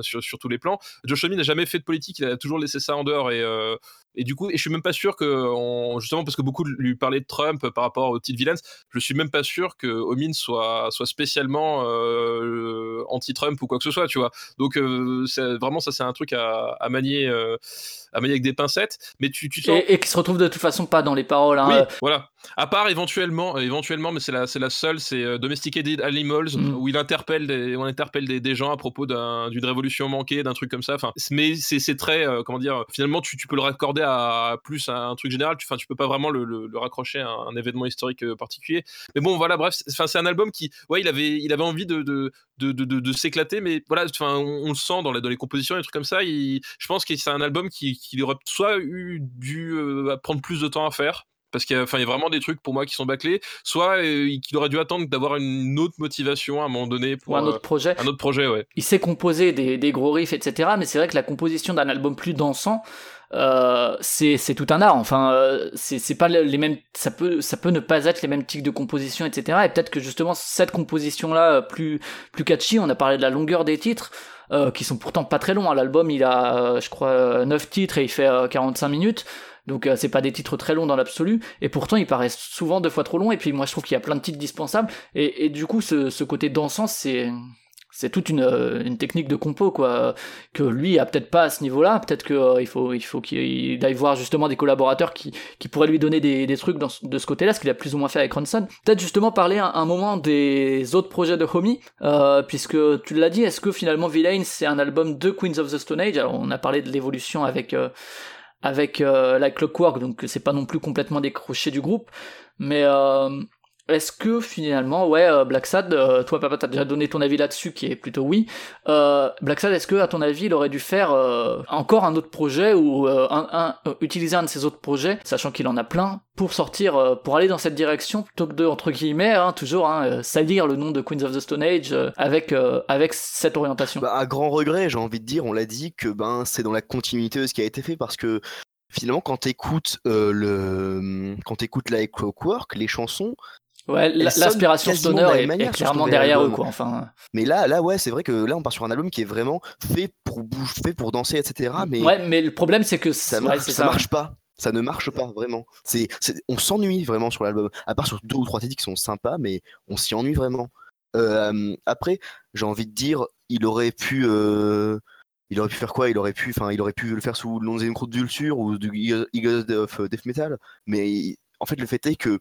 sur sur tous les plans. Josh Homme n'a jamais fait de politique a toujours laissé ça en dehors et, euh, et du coup, et je suis même pas sûr que, on, justement, parce que beaucoup lui parlaient de Trump par rapport aux petites villains, je suis même pas sûr que Omin soit, soit spécialement euh, anti-Trump ou quoi que ce soit, tu vois. Donc, euh, vraiment, ça, c'est un truc à, à manier, euh, à manier avec des pincettes. Mais tu, tu sens... Et, et qui se retrouve de toute façon pas dans les paroles. Hein. Oui, voilà. À part éventuellement, éventuellement, mais c'est la, la seule, c'est euh, Domesticated Animals, mm. où il interpelle des, on interpelle des, des gens à propos d'une révolution manquée, d'un truc comme ça. Enfin, mais c'est très, euh, comment dire, finalement, tu, tu peux le raccorder à plus à un truc général. Tu, tu peux pas vraiment le, le, le raccrocher à un, un, événement historique euh, particulier. Mais bon, voilà, bref, c'est un album qui, ouais, il avait, il avait envie de, de, de, de, s'éclater, mais voilà, enfin, on, on, le sent dans, la, dans les compositions, et trucs comme ça. Il, je pense que c'est un album qui, qui aurait soit eu dû euh, prendre plus de temps à faire parce qu'il y, a, y a vraiment des trucs pour moi qui sont bâclés, soit euh, qu'il aurait dû attendre d'avoir une autre motivation à un moment donné pour Ou un autre projet. Un autre projet, ouais. Il sait composer des, des gros riffs, etc. Mais c'est vrai que la composition d'un album plus dansant, euh, c'est tout un art. Enfin, euh, c'est pas les mêmes. Ça peut ça peut ne pas être les mêmes types de composition, etc. Et peut-être que justement cette composition là plus plus catchy. On a parlé de la longueur des titres. Euh, qui sont pourtant pas très longs. hein. L'album, il a, euh, je crois, 9 titres et il fait euh, 45 minutes. Donc euh, c'est pas des titres très longs dans l'absolu, et pourtant ils paraissent souvent deux fois trop longs. Et puis moi je trouve qu'il y a plein de titres dispensables. Et, et du coup ce, ce côté dansant c'est c'est toute une, euh, une technique de compo quoi que lui a peut-être pas à ce niveau-là. Peut-être que euh, faut il faut qu'il aille voir justement des collaborateurs qui pourraient lui donner des, trucs de ce côté-là, ce qu'il a plus ou moins fait avec Ronson. Peut-être justement parler un, moment des autres projets de Homie, euh, puisque tu l'as dit. Est-ce que finalement Villain c'est un album de Queens of the Stone Age? Alors on a parlé de l'évolution avec avec la Clockwork, donc c'est pas non plus complètement décroché du groupe, mais est-ce que finalement, ouais, euh, Black Sad, euh, toi papa t'as déjà donné ton avis là-dessus, qui est plutôt oui. Euh, Black Sad, est-ce que à ton avis, il aurait dû faire encore un autre projet ou utiliser un de ses autres projets, sachant qu'il en a plein, pour sortir, pour aller dans cette direction, plutôt que de entre guillemets, hein, toujours hein, salir le nom de Queens of the Stone Age avec cette orientation? Bah, à grand regret, j'ai envie de dire, on l'a dit que ben c'est dans la continuité de ce qui a été fait parce que finalement quand t'écoutes le quand t'écoutes la Clockwork, les chansons, Ouais, l'aspiration stoner est, manière est clairement derrière eux, quoi. Enfin, mais là là ouais c'est vrai que là on part sur un album qui est vraiment fait pour bouger, fait pour danser etc. Mais ouais, mais le problème c'est que ça marche, ouais, c'est ça marche pas. Ça ne marche pas vraiment. C'est, on s'ennuie vraiment sur l'album. À part sur deux ou trois titres qui sont sympas, mais on s'y ennuie vraiment. Euh, après, j'ai envie de dire, il aurait pu, euh, il aurait pu faire quoi? Il aurait pu, enfin, il aurait pu le faire sous le nom des Croûte d'Ulsure ou du Eagles Eagles of Death Metal. Mais en fait, le fait est que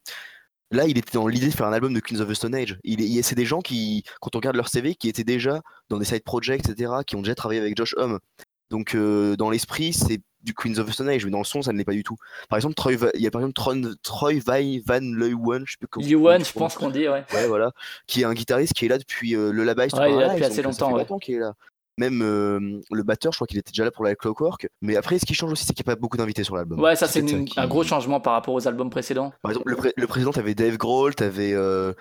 là, il était dans l'idée de faire un album de Queens of the Stone Age. Il, il- c'est des gens qui, quand on regarde leur CV, qui étaient déjà dans des side projects, etc., qui ont déjà travaillé avec Josh Homme. Donc, euh, dans l'esprit, c'est du Queens of the Stone Age, mais dans le son, ça ne l'est pas du tout. Par exemple, Troy, il y a par exemple Tron- Troy Vai- Van Leeuwen, je sais plus comment. Comment je pense qu'on dit, ouais. Ouais, voilà. Qui est un guitariste qui est là depuis euh, le Labaï. Ouais, il est là depuis assez longtemps, ouais. longtemps qu'il est là. Même euh, le batteur, je crois qu'il était déjà là pour la Clockwork. Mais après, ce qui change aussi, c'est qu'il n'y a pas beaucoup d'invités sur l'album. Ouais, ça c'est qui- un gros changement par rapport aux albums précédents. Par exemple, le, pré- le président, t'avais Dave Grohl, t'avais euh,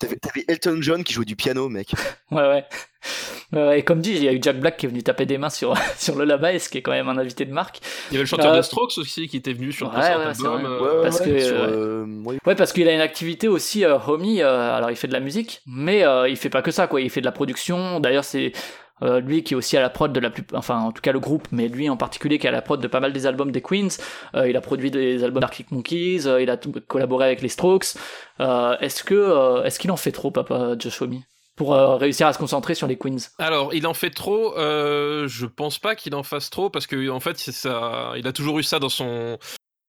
Elton John qui jouait du piano, mec. [LAUGHS] Ouais, ouais. Ouais, ouais, Et comme dit, il y a eu Jack Black qui est venu taper des mains sur, [LAUGHS] sur le Labaï, ce qui est quand même un invité de marque. Il y avait le chanteur Euh, des Strokes aussi qui était venu sur le ouais, précédent ouais, c'est album. vrai. euh, Ouais, ouais, parce ouais, que, sur, euh, euh, ouais. Ouais, parce qu'il a une activité aussi, euh, Homie. euh, alors, il fait de la musique, mais euh, il fait pas que ça, quoi. Il fait de la production. D'ailleurs, c'est euh, lui qui est aussi à la prod de la plus, enfin, en tout cas le groupe, mais lui en particulier qui est à la prod de pas mal des albums des Queens. Euh, il a produit des albums d'Arctic Monkeys. euh, il a collaboré avec les Strokes. Est-ce que, est-ce qu'il en fait trop, papa Josh pour réussir à se concentrer sur les Queens? Alors, il en fait trop. Je pense pas qu'il en fasse trop parce que en fait, ça. Il a toujours eu ça dans son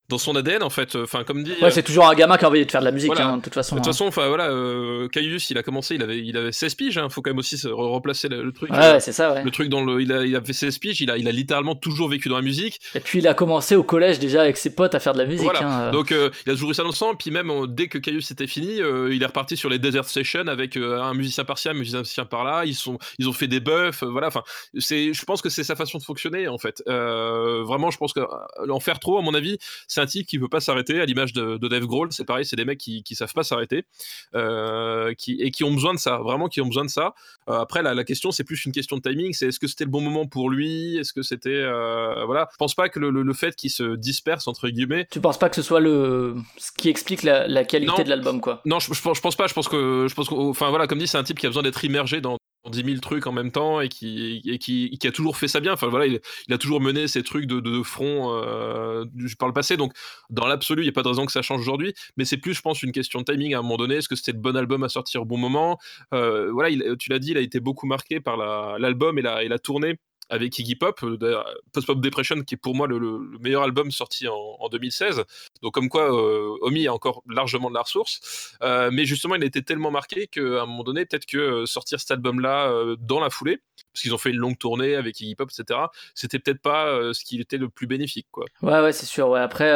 dans son ADN en fait. Enfin, comme dit. Ouais, c'est toujours un gamin qui a envie de faire de la musique, Voilà. hein, de toute façon. de toute hein. façon, enfin voilà, euh, Caius, il a commencé, il avait, il avait 16 piges. Hein, faut quand même aussi se re- replacer le, le truc. Ouais, ouais, c'est ça, ouais. Le truc dans le, il a, il a fait 16 piges. Il a, il a littéralement toujours vécu dans la musique. Et puis il a commencé au collège déjà avec ses potes à faire de la musique. Voilà. hein, euh. Donc euh, il a toujours eu ça dans le sang. Puis même euh, dès que Caius était fini, euh, il est reparti sur les Desert Sessions avec euh, un musicien par-ci, un musicien par-là. Ils sont, ils ont fait des buffs. euh, voilà. Enfin, c'est, je pense que c'est sa façon de fonctionner en fait. Euh, vraiment, je pense que euh, en faire trop, à mon avis, c'est un type qui veut pas s'arrêter. À l'image de, de Dave Grohl, c'est pareil. C'est des mecs qui, qui savent pas s'arrêter, euh, qui et qui ont besoin de ça. Vraiment, qui ont besoin de ça. Euh, après, la, la question, c'est plus une question de timing. C'est est-ce que c'était le bon moment pour lui Est-ce que c'était euh, voilà Je pense pas que le, le- le fait qu'il se disperse entre guillemets Tu penses pas que ce soit le ce qui explique la, la qualité Non. de l'album, quoi? Non, je, je pense- je pense pas. Je pense que, je pense que, enfin voilà, comme dit, c'est un type qui a besoin d'être immergé dans 10 000 trucs en même temps et qui, et a toujours fait ça bien. Enfin il, a toujours mené ces trucs de, front euh, par le passé. Donc dans l'absolu, il n'y a pas de raison que ça change aujourd'hui. Mais c'est plus, je pense, une question de timing à un moment donné. Est-ce que c'était le bon album à sortir au bon moment? Euh, Voilà, il- tu l'as dit, il a été beaucoup marqué par la- l'album et la, et la tournée avec Iggy Pop, euh, Post Pop Depression, qui est pour moi le, le- le meilleur album sorti en, en 2016. Donc comme quoi, euh, Omi a encore largement de la ressource. Euh, mais justement, il a été tellement marqué qu'à un moment donné, peut-être que sortir cet album-là dans la foulée, parce qu'ils ont fait une longue tournée avec Iggy Pop, etc., c'était peut-être pas ce qui était le plus bénéfique. Quoi. Ouais, ouais, c'est sûr. Ouais. Après,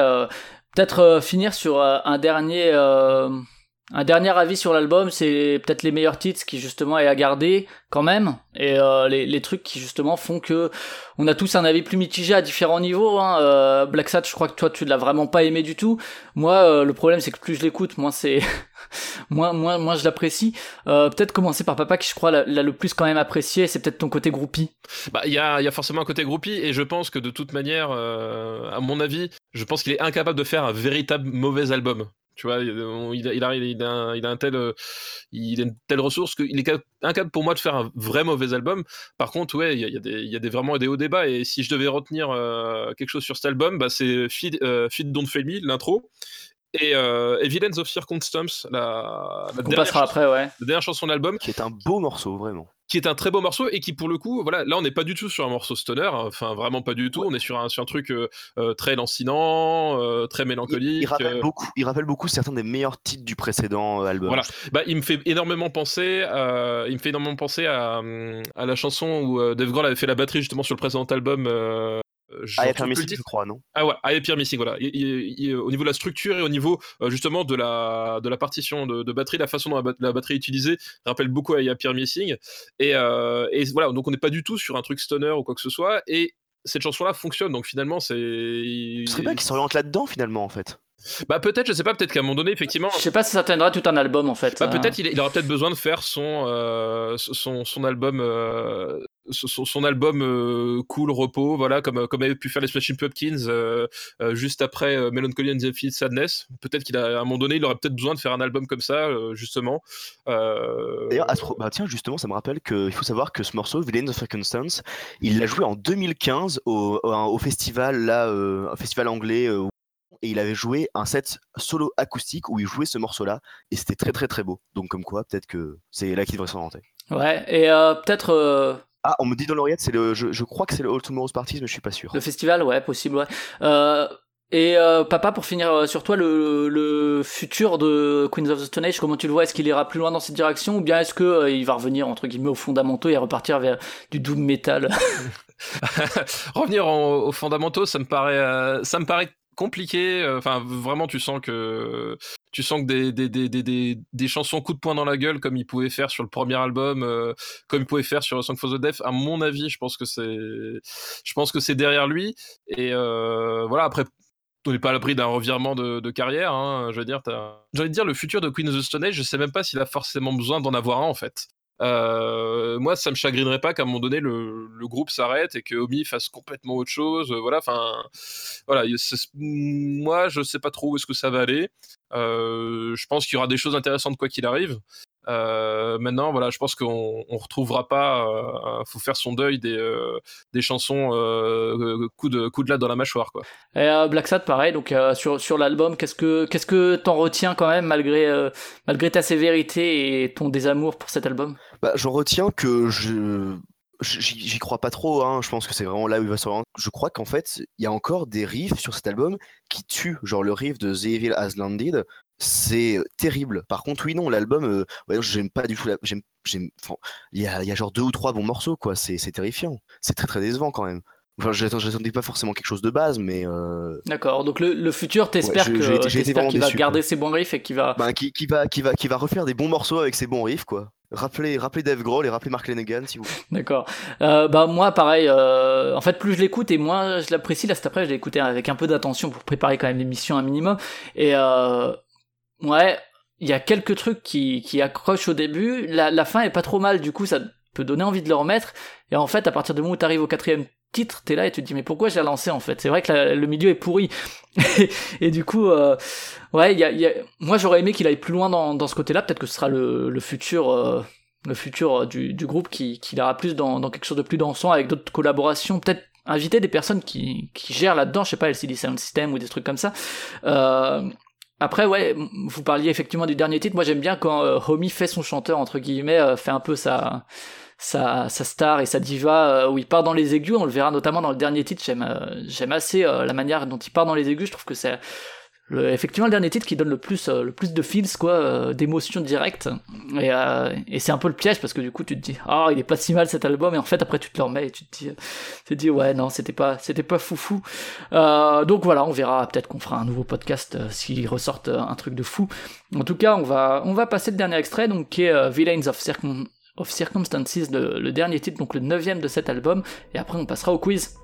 peut-être finir sur un dernier, Un dernier avis sur l'album, c'est peut-être les meilleurs titres qui justement est à garder quand même, et euh, les, trucs qui justement font que on a tous un avis plus mitigé à différents niveaux. Hein. Euh, Black Sat, je crois que toi tu l'as vraiment pas aimé du tout. Moi, euh, le problème c'est que plus je l'écoute, moins c'est, [LAUGHS] moins, moins, moins je l'apprécie. Peut-être commencer par Papa qui je crois l'a, le plus quand même apprécié. C'est peut-être ton côté groupie. Bah il y a, y a forcément un côté groupie, et je pense que de toute manière, à mon avis, je pense qu'il est incapable de faire un véritable mauvais album. Tu vois, il, a, il, a, tel, euh, il a une telle ressource qu'il est incapable pour moi de faire un vrai mauvais album. Par contre, ouais, il y a, il y a, des, il y a des, vraiment des hauts débats. Et si je devais retenir euh, quelque chose sur cet album, bah, c'est Feed, euh, Feed Don't Fail Me, l'intro. Et, euh, Villains of Circumstance, la, la, dernière, passera après, ouais. la dernière chanson de l'album. Qui est un beau morceau, vraiment. Qui est un très beau morceau et qui pour le coup voilà là on n'est pas du tout sur un morceau stoner enfin vraiment pas du tout. On est sur un sur un truc euh, euh, très lancinant euh, très mélancolique il, il rappelle beaucoup il rappelle beaucoup certains des meilleurs titres du précédent album. Voilà. Bah il me fait énormément penser il me fait énormément penser à, à la chanson où Dave Grohl avait fait la batterie justement sur le précédent album ah, Appear Missing, je crois, non? Ah ouais, Appear Missing, voilà. Il, il, il, au niveau de la structure et au niveau euh, justement de la, de la partition de, de batterie, la façon dont la, la, batterie est utilisée rappelle beaucoup I Appear Missing. Et, euh, et voilà, donc on n'est pas du tout sur un truc stoner ou quoi que ce soit. Et cette chanson-là fonctionne, donc finalement, c'est. Ce serait bien qu'il s'oriente là-dedans, finalement, en fait. Bah peut-être, je sais pas, peut-être qu'à un moment donné, effectivement. Je sais pas si ça tiendra tout un album en fait. Bah peut-être il, il, aura peut-être besoin de faire son euh, son, son album euh, son, son, album euh, cool repos, voilà, comme comme avait pu faire les Smashing Pumpkins euh, euh, juste après Melancholy and the Infinite Sadness. Peut-être qu'il a à un moment donné, il aurait peut-être besoin de faire un album comme ça, justement. D'ailleurs, bah tiens, justement, ça me rappelle qu'il faut savoir que ce morceau, Villains of Circumstance, il l'a joué en 2015 au, au, au festival là, au festival anglais et il avait joué un set solo acoustique où il jouait ce morceau-là et c'était très très très beau. Donc comme quoi, peut-être que c'est là qu'il devrait s'orienter. Ouais, et euh, peut-être. Euh... Ah, on me dit dans l'oreillette, c'est le, je, je, crois que c'est le All Tomorrow's Parties, mais je suis pas sûr. Le festival, ouais, possible, ouais. Euh, et euh, papa, pour finir sur toi, le, le, futur de Queens of the Stone Age, comment tu le vois? Est-ce qu'il ira plus loin dans cette direction ou bien est-ce que euh, il va revenir entre guillemets aux fondamentaux et repartir vers du doom metal? [LAUGHS] [LAUGHS] Revenir en, aux fondamentaux, ça me paraît, euh, ça me paraît compliqué. Enfin, vraiment, tu sens que tu sens que des, des, des, des, des chansons coup de poing dans la gueule, comme il pouvait faire sur le premier album, euh, comme il pouvait faire sur Song for the Deaf, à mon avis, je pense que c'est, je pense que c'est derrière lui. Et euh, voilà, après, on n'est pas à l'abri d'un revirement de, de, carrière. Hein, je veux dire, j'ai envie de dire, le futur de Queen of the Stone Age, je sais même pas s'il a forcément besoin d'en avoir un, en fait. Euh, moi, ça me chagrinerait pas qu'à un moment donné le, le groupe s'arrête et que Omi fasse complètement autre chose. Euh, voilà, enfin, voilà. Moi, je sais pas trop où est-ce que ça va aller. Euh, je pense qu'il y aura des choses intéressantes quoi qu'il arrive. Euh, maintenant, voilà, je pense qu'on on retrouvera pas. Euh, faut faire son deuil des, euh, des chansons euh, coup de coup de latte dans la mâchoire, quoi. Et euh, Black Sad, pareil. Donc sur sur l'album, qu'est-ce que qu'est-ce que t'en retiens quand même malgré malgré ta sévérité et ton désamour pour cet album? Bah, j'en retiens que je j'y crois pas trop, hein. je pense que c'est vraiment là où il va se rendre. Je crois qu'en fait, il y a encore des riffs sur cet album qui tuent, genre le riff de The Evil Has Landed, c'est terrible. Par contre, oui, non, l'album, euh, ouais, j'aime pas du tout. J'aime, j'aime, il y a, y a genre deux ou trois bons morceaux, quoi. C'est, c'est terrifiant. C'est très très décevant quand même. Enfin, j'attendais pas forcément quelque chose de base, mais. Euh... D'accord. Donc le, le futur, t'espères ouais, que qu'il va garder ses bons riffs et qu'il va. Ben, qui, qui, va, qui va, qui va refaire des bons morceaux avec ses bons riffs, quoi. Rappelez, rappelez Dave Grohl et rappelez Mark Lanegan, si vous [LAUGHS] D'accord. Euh, bah moi, pareil. Euh, en fait, plus je l'écoute et moins je l'apprécie. Là, cet après, je l'ai écouté avec un peu d'attention pour préparer quand même l'émission un minimum. Et euh, ouais, il y a quelques trucs qui, qui accrochent au début. La, la fin est pas trop mal, du coup, ça peut donner envie de le remettre. Et en fait, à partir du moment où tu arrives au quatrième titre, t'es là et tu te dis mais pourquoi j'ai lancé en fait? C'est vrai que le milieu est pourri. [LAUGHS] et du coup, euh, ouais, y a, y a... moi j'aurais aimé qu'il aille plus loin dans, dans ce côté-là. Peut-être que ce sera le, le futur. Euh, le futur du, du groupe qui, qui ira plus dans, dans quelque chose de plus dansant avec d'autres collaborations, peut-être inviter des personnes qui, qui gèrent là-dedans, je sais pas, LCD Sound System ou des trucs comme ça. Euh, après, ouais, vous parliez effectivement du dernier titre. Moi, j'aime bien quand euh, Homie fait son chanteur entre guillemets, euh, fait un peu sa sa, sa star et sa diva euh, où il part dans les aigus. On le verra notamment dans le dernier titre. J'aime j'aime assez la manière dont il part dans les aigus. Je trouve que c'est effectivement le dernier titre qui donne le plus euh, le plus de feels quoi euh, d'émotions directes. Et, euh, et c'est un peu le piège parce que du coup tu te dis ah il est pas si mal cet album. Et en fait après tu te le remets et tu te dis tu te dis ouais non c'était pas c'était pas foufou. Euh, donc voilà on verra. Peut-être qu'on fera un nouveau podcast s'il ressortent euh, un truc de fou. En tout cas on va on va passer le dernier extrait donc qui est Villains of Circum of Circumstances le, le dernier titre donc le neuvième de cet album. Et après on passera au quiz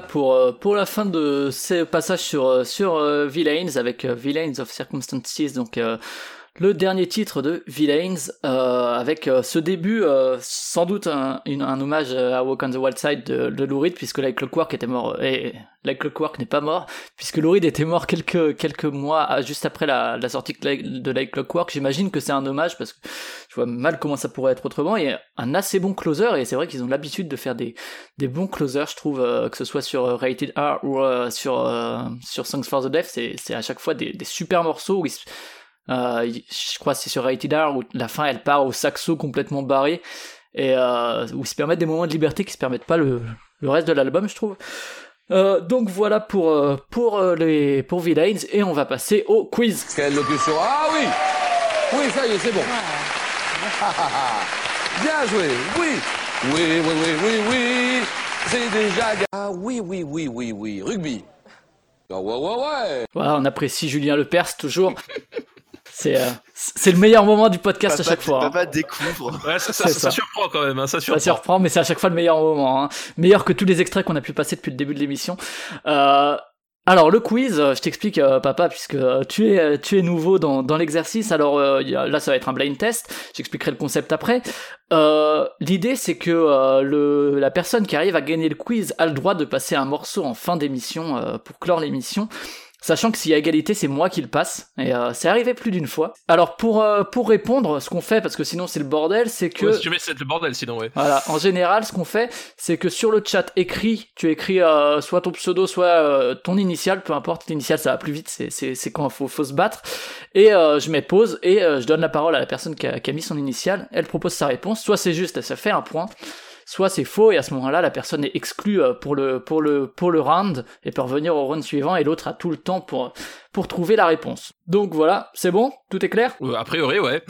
pour, euh, pour la fin de ces passages sur, euh, sur euh, Villains avec Villains of Circumstances, donc le dernier titre de Villains, euh, avec euh, ce début euh, sans doute un, hommage à Walk on the Wild Side de, de Lou Reed, puisque Like Clockwork était mort, et Like Clockwork n'est pas mort, puisque Lou Reed était mort quelques, quelques mois à- juste après la, sortie de Like- Clockwork. J'imagine que c'est un hommage, parce que je vois mal comment ça pourrait être autrement, et un assez bon closer, et c'est vrai qu'ils ont l'habitude de faire des, des bons closers, je trouve, euh, que ce soit sur euh, Rated R ou sur, sur Songs for the Deaf, c'est, à chaque fois des, des super morceaux où ils euh, je crois que c'est sur Rated R où la fin elle part au saxo complètement barré et euh, où ils se permettent des moments de liberté qui se permettent pas le, le reste de l'album, je trouve. Euh, donc voilà pour euh, pour euh, les pour Villains et on va passer au quiz. Quelle locution Ah oui Oui, ça y est, c'est bon. [LAUGHS] Bien joué, oui Oui, oui, oui, oui, oui C'est déjà... ga- Ah oui, oui, oui, oui, oui, rugby Ah ouais, ouais, ouais Voilà, on apprécie Julien Lepers toujours. [LAUGHS] C'est euh, c'est le meilleur moment du podcast à chaque fois. hein. Papa découvre. Ouais, ça, ça, C'est ça ça. surprend quand même, hein, ça Ça surprend. surprend, mais c'est à chaque fois le meilleur moment. hein. Meilleur que tous les extraits qu'on a pu passer depuis le début de l'émission. Euh, alors le quiz, euh, je t'explique, euh, papa, puisque euh, tu es euh, tu es nouveau dans, dans l'exercice. Alors euh, là, ça va être un blind test. J'expliquerai le concept après. Euh, L'idée, c'est que euh, le la personne qui arrive à gagner le quiz a le droit de passer un morceau en fin d'émission euh, pour clore l'émission. Sachant que s'il y a égalité, c'est moi qui le passe. Et euh, c'est arrivé plus d'une fois. Alors pour euh, pour répondre, ce qu'on fait, parce que sinon c'est le bordel, c'est que Ouais, si tu mets, c'est le bordel sinon, ouais. voilà, en général, ce qu'on fait, c'est que sur le chat écrit, tu écris euh, soit ton pseudo, soit euh, ton initial, peu importe, l'initial ça va plus vite, c'est, c'est, c'est quand faut, faut se battre. Et euh, je mets pause et euh, je donne la parole à la personne qui a, qui a mis son initial, elle propose sa réponse, soit c'est juste, ça fait un point, soit c'est faux et à ce moment-là, la personne est exclue euh, pour le, pour le, pour le round et peut revenir au round suivant et l'autre a tout le temps pour, pour trouver la réponse. Donc voilà, c'est bon? Tout est clair? Euh, A priori, ouais.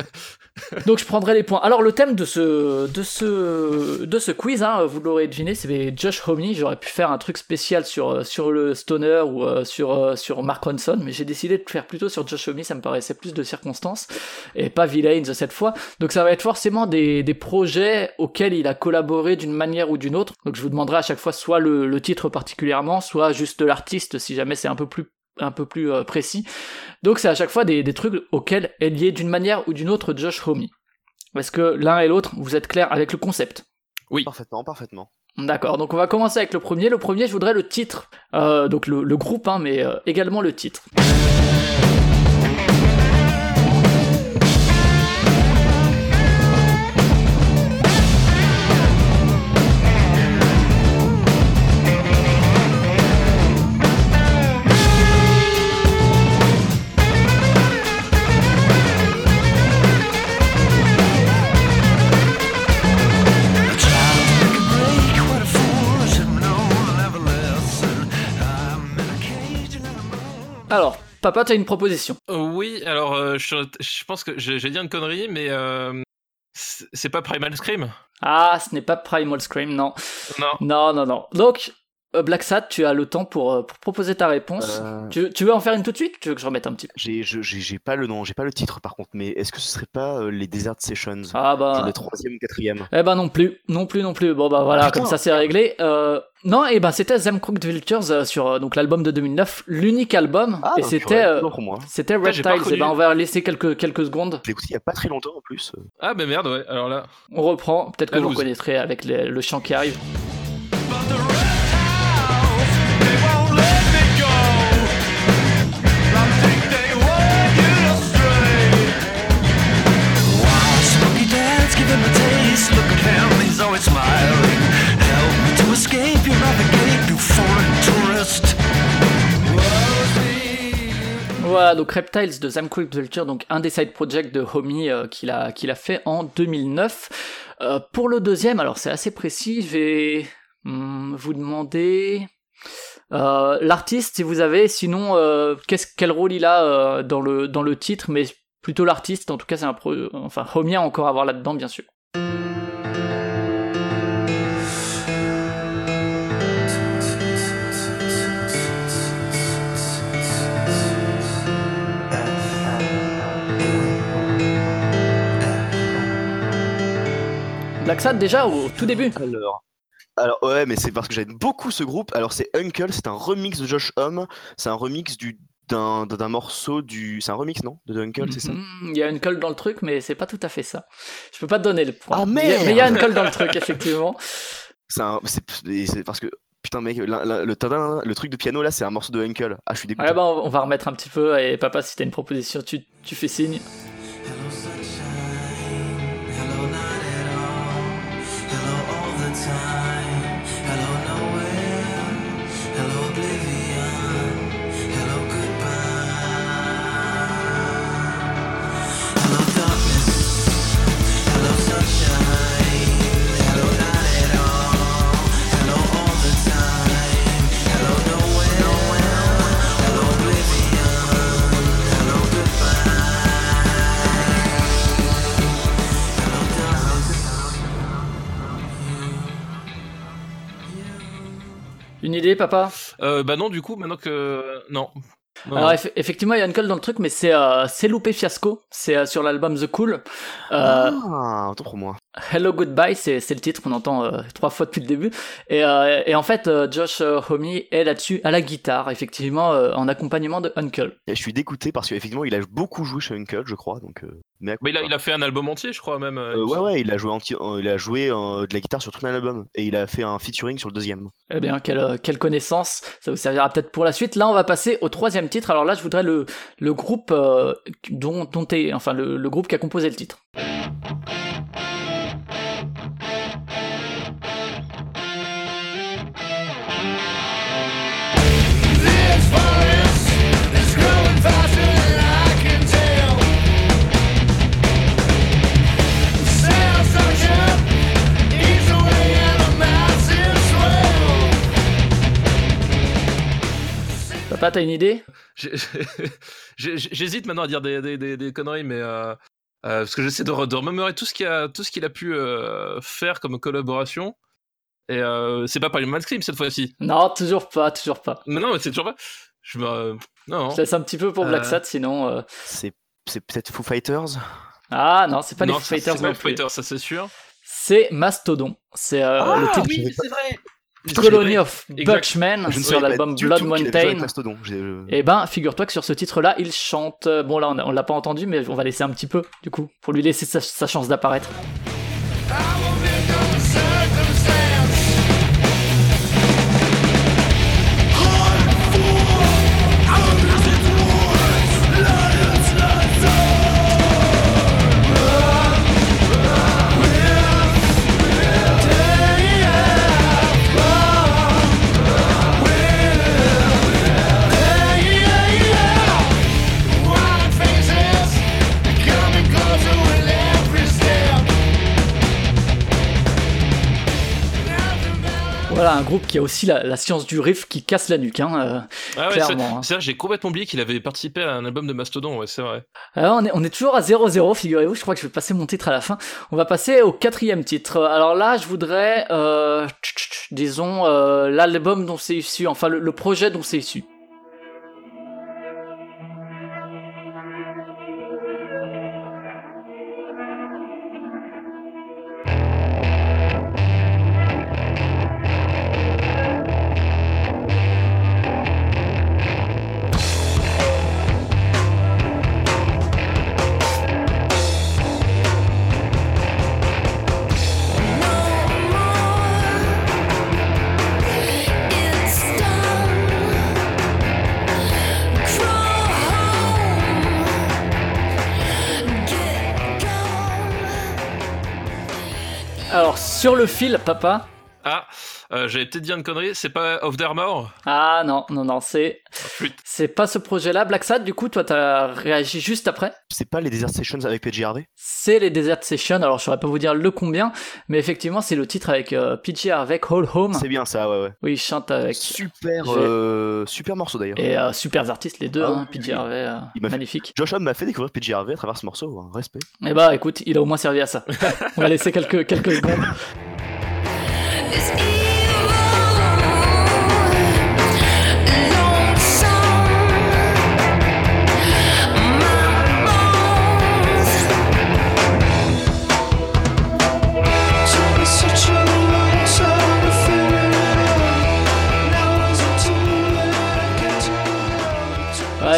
[LAUGHS] donc je prendrai les points. Alors le thème de ce de ce de ce quiz, hein, vous l'aurez deviné, c'est Josh Homme. J'aurais pu faire un truc spécial sur sur le stoner ou euh, sur euh, sur Mark Ronson, mais j'ai décidé de faire plutôt sur Josh Homme. Ça me paraissait plus de circonstances et pas Villains cette fois. Donc ça va être forcément des des projets auxquels il a collaboré d'une manière ou d'une autre. Donc je vous demanderai à chaque fois soit le, le titre particulièrement, soit juste l'artiste si jamais c'est un peu plus un peu plus euh, précis. Donc c'est à chaque fois des, des trucs auxquels est lié d'une manière ou d'une autre Josh Homme. Est-ce que l'un et l'autre, vous êtes clairs avec le concept Parfaitement, parfaitement. D'accord, donc on va commencer avec le premier. Le premier, je voudrais le titre, Euh, donc le, le groupe, hein, mais euh, également le titre. Papa, t'as une proposition. Euh, oui, alors euh, je, je pense que j'ai dit une connerie, mais euh, c'est c'est pas Primal Scream? Ah, ce n'est pas Primal Scream, non. Non. Non, non, non. Donc, euh, Black Sat, tu as le temps pour, euh, pour proposer ta réponse. Euh, Tu, tu veux en faire une tout de suite tu veux que je remette un petit peu? J'ai je- j'ai- j'ai pas le nom, j'ai pas le titre par contre, mais est-ce que ce serait pas euh, les Desert Sessions? Ah bah... Le troisième ou quatrième Eh ben non plus, non plus, non plus. Bon bah voilà, Putain. comme ça c'est réglé. Euh, non, et ben c'était Them Crooked Vultures euh, sur euh, donc l'album de 2009, l'unique album, Ah, et bah, c'était c'était j'ai Reptiles. Et ben reconnu. on va laisser quelques quelques secondes. Je l'ai écouté il y a pas très longtemps en plus. Ah, bah merde, ouais. Alors là. On reprend. Peut-être que La vous reconnaîtrez avec les- le chant qui arrive. Voilà, donc Reptiles de Them Crooked Vulture, donc un des side projects de Homie euh, qu'il a fait en 2009. Euh, pour le deuxième, alors c'est assez précis, je vais hmm, vous demander euh, l'artiste si vous avez, sinon quel rôle il a dans le dans le titre, mais plutôt l'artiste. En tout cas, c'est un pro, enfin Homie a encore à voir là-dedans, bien sûr. Sad déjà au tout début. Alors. Alors ouais, mais c'est parce que j'aime beaucoup ce groupe. Alors c'est Uncle, c'est un remix de Josh Homme, c'est un remix du d'un d'un morceau du, c'est un remix non de Uncle, c'est ça? Hmm, Il y a une colle dans le truc, mais c'est pas tout à fait ça. Je peux pas te donner le point. Ah, Mais il y a- colle dans le truc, effectivement. C'est un- c'est et c'est parce que putain mec, la- la- le tadin, le truc de piano là, c'est un morceau de Uncle. Ah, je suis dégoûté. Ouais, bah, on on va remettre un petit peu. Et papa, si t'as une proposition, tu, tu fais signe. Time, Une idée, papa Euh, bah non, du coup, maintenant que. Non. Non, Alors eff- effectivement, il y a une colle dans le truc, mais c'est euh, c'est loupé fiasco. C'est euh, sur l'album The Cool. Euh, Ah, autant pour moi. Hello Goodbye, c'est c'est le titre qu'on entend euh, trois fois depuis le début. Et, euh, et en fait, euh, Josh euh, Homme est là-dessus à la guitare, effectivement, euh, en accompagnement de Uncle. Et je suis dégoûté parce qu'effectivement, il a beaucoup joué chez Uncle, je crois. Donc, euh, mais Bah, il, a, coup il a fait un album entier, je crois, même. ouais, ouais, il a joué, euh, il a joué euh, de la guitare sur tout un album et il a fait un featuring sur le deuxième. Eh bien, quelle, euh, quelle connaissance, ça vous servira peut-être pour la suite. Là, on va passer au troisième titre. Alors là, je voudrais le, le groupe euh, dont, dont est, enfin le, le groupe qui a composé le titre. Papa, t'as une idée? [LAUGHS] J'hésite maintenant à dire des, des, des, des conneries, mais. euh, euh, parce que j'essaie de, de remémorer tout ce qu'il a, tout ce qu'il a pu euh, faire comme collaboration. Et euh, c'est pas Palm Scream cette fois-ci. Non, toujours pas, toujours pas. Mais non, mais c'est toujours pas. Je me. Non. Je laisse un petit peu pour Black Euh. Sad, sinon. euh, C'est c'est peut-être Foo Fighters? Ah non, c'est pas non, les Foo ça, Fighters c'est pas Foo. Fighters, ça c'est sûr. C'est Mastodon. C'est euh, Ah, le titre oui, c'est vrai. Colony of. Butchmen sur l'album Blood Mountain. J'ai- je- Eh ben, figure-toi que sur ce titre-là, il chante. euh, Bon, là, on, l'a pas entendu, mais on va laisser un petit peu, du coup, pour lui laisser sa, sa chance d'apparaître. Voilà, un groupe qui a aussi la, la science du riff qui casse la nuque, hein. euh. Ah ouais, Clairement, c'est- hein. c'est vrai, j'ai complètement oublié qu'il avait participé à un album de Mastodon, ouais, c'est vrai. Alors, on est, on est toujours à 0-0, figurez-vous. Je crois que je vais passer mon titre à la fin. On va passer au quatrième titre. Alors là, je voudrais, euh, tch, tch, tch, disons, euh, l'album dont c'est issu, enfin le, le projet dont c'est issu. Fil, papa. Ah, euh, j'avais peut-être dit une connerie, c'est pas Of Their More Ah non, non, non, c'est, Flûte. c'est pas ce projet-là. Black Sad, du coup, toi, t'as réagi juste après. C'est pas les Desert Sessions avec PJ Harvey? C'est les Desert Sessions. Alors, je saurais pas vous dire le combien, mais effectivement, c'est le titre avec euh, PJ avec Whole Home. C'est bien ça, ouais, ouais. Oui, il chante avec. Super, vais- euh, super morceau d'ailleurs. Et euh, super artistes, les deux, Ah hein, PJ oui. Harvey, euh, Il m'a fait- magnifique. Josh Homme m'a fait découvrir PJ Harvey à travers ce morceau, un respect. Eh bah, écoute, il a au moins servi à ça. [LAUGHS] On va laisser quelques, quelques secondes.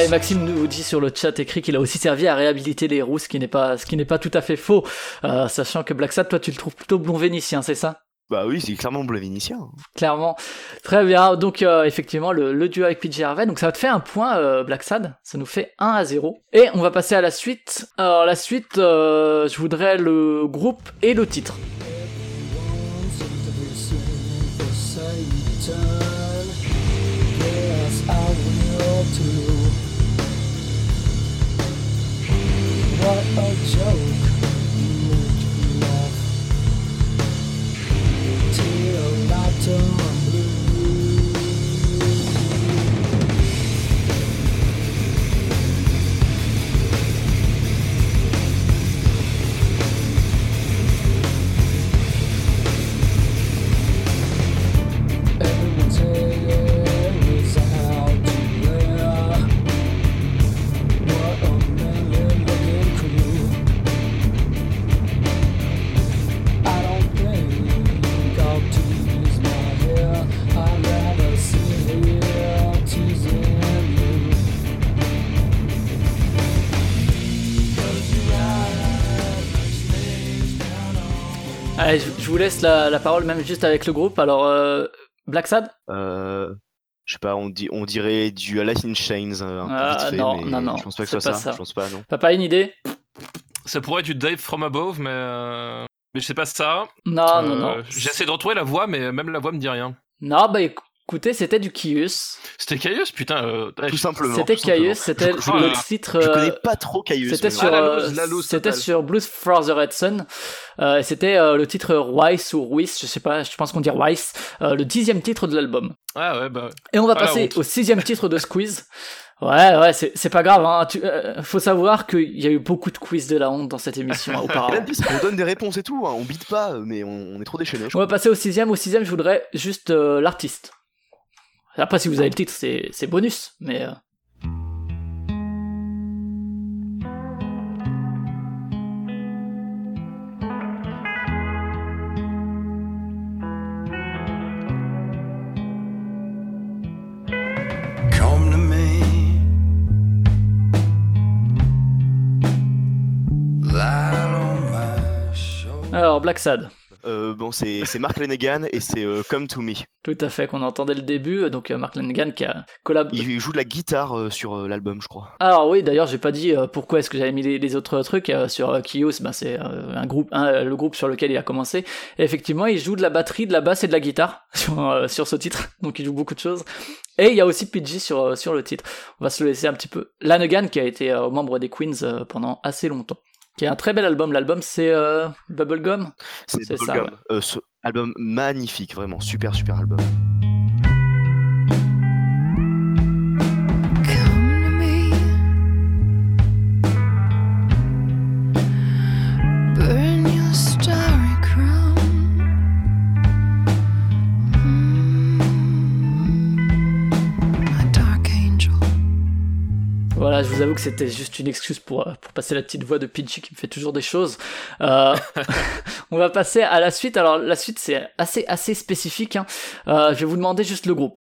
Et Maxime nous dit sur le chat écrit qu'il a aussi servi à réhabiliter les roues, ce qui n'est pas, ce qui n'est pas tout à fait faux, euh, sachant que Black Sad, toi, tu le trouves plutôt blond vénitien, c'est ça? Bah oui, c'est clairement bleu vénitien. Clairement. Très bien. Donc, euh, effectivement, le, le duo avec PJ Harvey. Donc, ça va te faire un point, euh, Black Sad. Ça nous fait 1 à 0. Et on va passer à la suite. Alors, la suite, euh, je voudrais le groupe et le titre. Je, je vous laisse la, la parole même juste avec le groupe. Alors, euh, Black Sad? Euh, je sais pas, on, dit, on dirait du Alice in Chains euh, un peu Ah, vite fait, non, mais non, non, je pense pas que ce soit pas ça. ça. Je pense pas, non. T'as pas une idée? Ça pourrait être du Dave from Above, mais, euh, mais je sais pas ça. Non, non, Euh, non. J'essaie de retrouver la voix, mais même la voix me dit rien. Non, bah écoutez, c'était du Kius. C'était Caius, putain. euh, Tout je- simplement. C'était. Kius, c'était Je- je- le je- titre. Je euh, connais pas trop Caius. C'était sur, euh, c'était sur Blues for the Red Sun. Euh, c'était euh, le titre Rice ou Ruiz, je sais pas, je pense qu'on dit Rice, euh, le dixième titre de l'album. Ah ouais, bah. Et on va Ah, passer au sixième titre de Squeeze. Ouais, ouais, c'est pas grave. Hein. Tu, euh, faut savoir qu'il y a eu beaucoup de quiz de la honte dans cette émission hein, [LAUGHS] auparavant. on donne des réponses et tout, hein, on bite pas, mais on, on est trop déchaînés. je On va passer au sixième. Au sixième, je voudrais juste euh, l'artiste. Après, si vous avez le titre, c'est bonus, mais. euh. Alors, Black Sad. Euh, bon, c'est Mark Lanegan et c'est euh, Come to Me. Tout à fait, qu'on entendait le début. Donc, euh, Mark Lanegan qui a collab. Il joue de la guitare sur l'album, je crois. Alors oui, d'ailleurs, j'ai pas dit pourquoi est-ce que j'avais mis les, les autres trucs sur Kios. Ben, c'est un groupe, un, le groupe sur lequel il a commencé. Et effectivement, il joue de la batterie, de la basse et de la guitare [LAUGHS] sur, sur ce titre. Donc, il joue beaucoup de choses. Et il y a aussi Pidgey sur sur le titre. On va se le laisser un petit peu. Lanegan qui a été membre des Queens pendant assez longtemps. Qui est un très bel album. L'album c'est euh, Bubblegum? C'est ça, Bubblegum. Euh, album magnifique, vraiment, super, super album. Voilà, je vous avoue que c'était juste une excuse pour, euh, pour passer la petite voix de Pidgey qui me fait toujours des choses. Euh, [LAUGHS] on va passer à la suite. Alors la suite c'est assez assez spécifique. hein. Euh, je vais vous demander juste le groupe.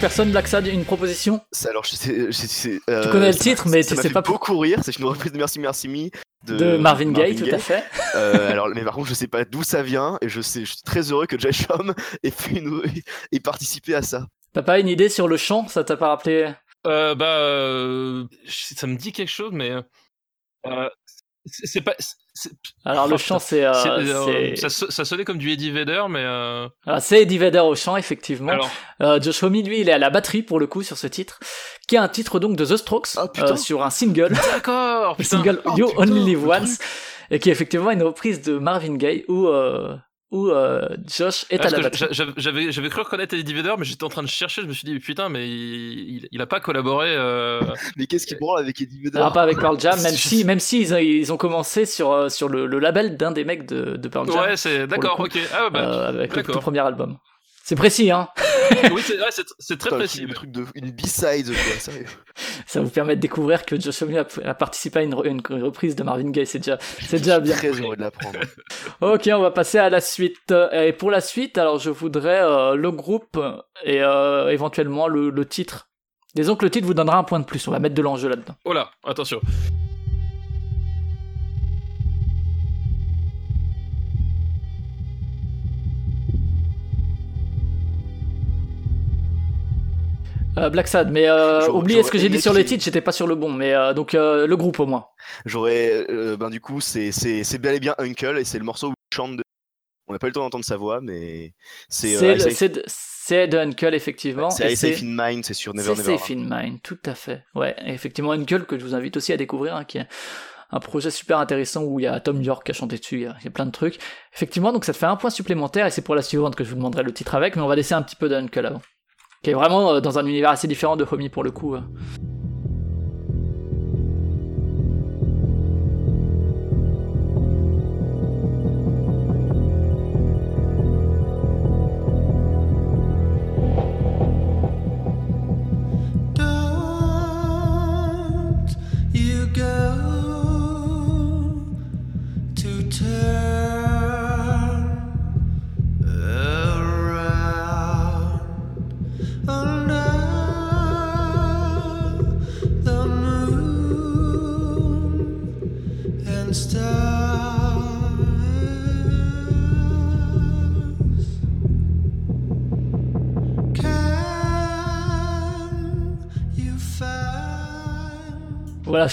Personne, Black Sad, une proposition Alors, je sais, je sais- Tu euh, connais le ça- titre, mais ça tu sais fait pas beaucoup rire. C'est une reprise de Merci Merci Me de, de Marvin Gaye, tout à fait. Euh, alors, mais par contre, je sais pas d'où ça vient et je sais, je suis très heureux que Josh [LAUGHS] Homme ait, fait une- ait participé à ça. T'as pas une idée sur le chant Ça t'a pas rappelé Euh, bah, euh, ça me dit quelque chose, mais euh, c'est pas. Alors, le Oh, chant, c'est. euh, c'est- euh, c'est- ça, so- ça sonnait comme du Eddie Vedder, mais euh, Alors, c'est Eddie Vedder au chant, effectivement. alors. Euh, Josh Homme, lui, il est à la batterie pour le coup sur ce titre, qui est un titre donc de The Strokes Ah, putain. euh, sur un single, [LAUGHS] D'accord. single Oh, You putain, Only Live Once, et qui est effectivement une reprise de Marvin Gaye où où, euh, Josh est Ah, à la batterie. j'a- j'avais- J'avais j'avais cru reconnaître Eddie Vedder, mais j'étais en train de chercher. Je me suis dit putain, mais il, il, il a pas collaboré. euh, Mais qu'est-ce qui branle avec Eddie Vedder Alors pas avec Pearl Jam, [LAUGHS] même si même si ils, ont- ils ont commencé sur euh, sur le, le label d'un des mecs de, de Pearl Jam Ouais, c'est d'accord. Ok. Ah bah, euh, avec le d'accord. tout premier album. C'est précis, hein. [LAUGHS] oui, c'est ouais, très précis. le truc de une B-side, quoi, sérieux. [LAUGHS] Ça vous permet de découvrir que Josh Homme a, a participé à une reprise de Marvin Gaye. C'est déjà c'est déjà bien. Très heureux de l'apprendre. [LAUGHS] Ok, on va passer à la suite. Euh, Et pour la suite, alors je voudrais euh, le groupe et euh, éventuellement le, le titre. Disons que le titre vous donnera un point de plus. On va mettre de l'enjeu là-dedans. Oh là, attention. Euh, Black Sad, mais euh, oubliez ce que j'ai dit sur les titres. J'étais pas sur le bon, mais euh, donc euh, le groupe au moins. J'aurais, ben du coup, c'est c'est c'est bel et bien Uncle et c'est le morceau où il chante. De... On n'a pas eu le temps d'entendre sa voix, mais c'est C'est c'est de- c'est Uncle effectivement. c'est Safe in Mind, c'est sur Never C'est Never. Safe in Mind, tout à fait. Ouais, et effectivement, Uncle que je vous invite aussi à découvrir, hein, qui est un projet super intéressant où il y a Tom York qui a chanté dessus, il y a, il y a plein de trucs. Effectivement, donc ça te fait un point supplémentaire et c'est pour la suivante que je vous demanderai le titre avec, mais on va laisser un petit peu d'Uncle avant. Qui est vraiment euh, dans un univers assez différent de Homie pour le coup.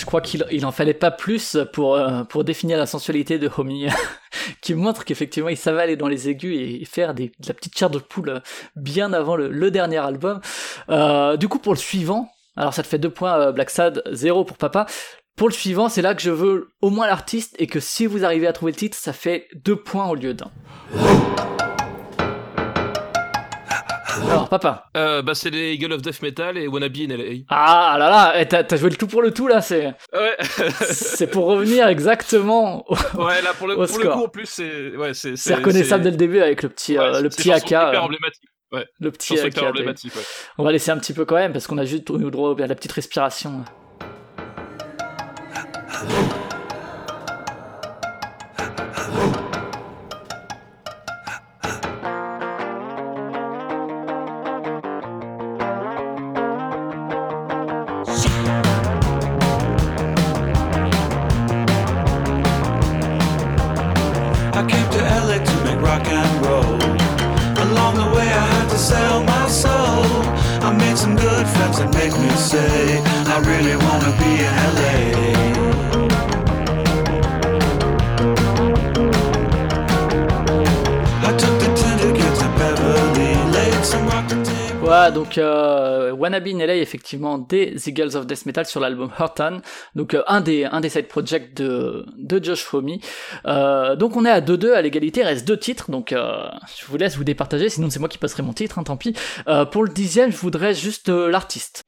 Crois qu'il il en fallait pas plus pour, euh, pour définir la sensualité de Homie, [LAUGHS] qui montre qu'effectivement il savait aller dans les aigus et faire de la petite chair de poule euh, bien avant le, dernier album. Euh, du coup, pour le suivant, alors ça te fait deux points Black Sad, zéro pour papa. Pour le suivant, c'est là que je veux au moins l'artiste et que si vous arrivez à trouver le titre, ça fait deux points au lieu d'un. Alors, papa. Euh, bah, c'est les Eagle of Death Metal et Wannabe in LA. Ah là là, eh, t'as t'as joué le tout pour le tout là, c'est Ouais. c'est pour revenir exactement au, ouais, là pour le, Au pour le coup en plus c'est ouais c'est C'est reconnaissable dès le début avec le petit, euh, le petit AK. euh, emblématique. Ouais. le petit AK. emblématique. Ouais. On va laisser un petit peu quand même parce qu'on a juste eu droit à la petite respiration. Des Eagles of Death Metal sur l'album Hurt On. Donc euh, un des un des side projects de de Josh Homme. Euh, donc on est à 2-2 à l'égalité, reste deux titres. Donc euh, je vous laisse vous départager, sinon c'est moi qui passerai mon titre, hein, tant pis. Euh, pour le dixième, je voudrais juste l'artiste.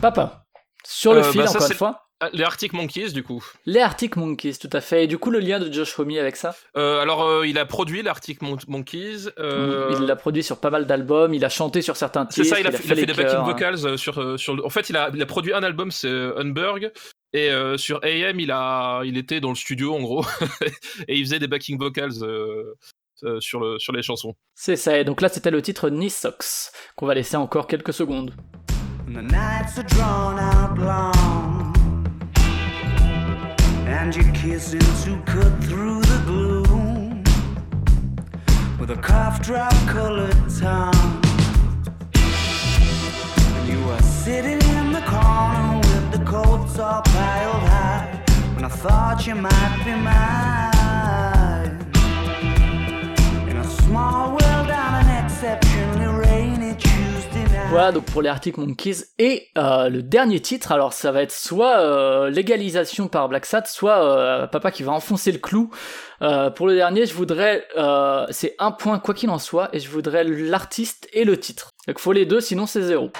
Papa. Sur le Euh, fil, bah, ça, encore c'est- une fois. Ah, Les Arctic Monkeys, du coup. Les Arctic Monkeys, tout à fait. Et du coup, le lien de Josh Homme avec ça Euh, alors, euh, il a produit l'Arctic Mon- Monkeys. euh, Il l'a produit sur pas mal d'albums, il a chanté sur certains C'est titres, ça, il a, fait, il a fait les des backing hein. vocals sur, sur. En fait, il a, il a produit un album, c'est Unburg. Et sur AM, il, a, il était dans le studio, en gros. [LAUGHS] et il faisait des backing vocals sur, le, sur les chansons. C'est ça, et donc là c'était le titre Nissox, qu'on va laisser encore quelques secondes. And the nights are drawn out long. And you're kissing to cut through the gloom with a cough drop colored tongue. And you are sitting in the corner with the coats all piled high. When I thought you might be mine. In a small Voilà donc pour les Arctic Monkeys. Et euh, le dernier titre, alors ça va être soit euh, légalisation par Black Sat, soit euh, papa qui va enfoncer le clou. Pour le dernier, je voudrais, c'est un point quoi qu'il en soit, et je voudrais l'artiste et le titre. Donc faut les deux, sinon c'est zéro.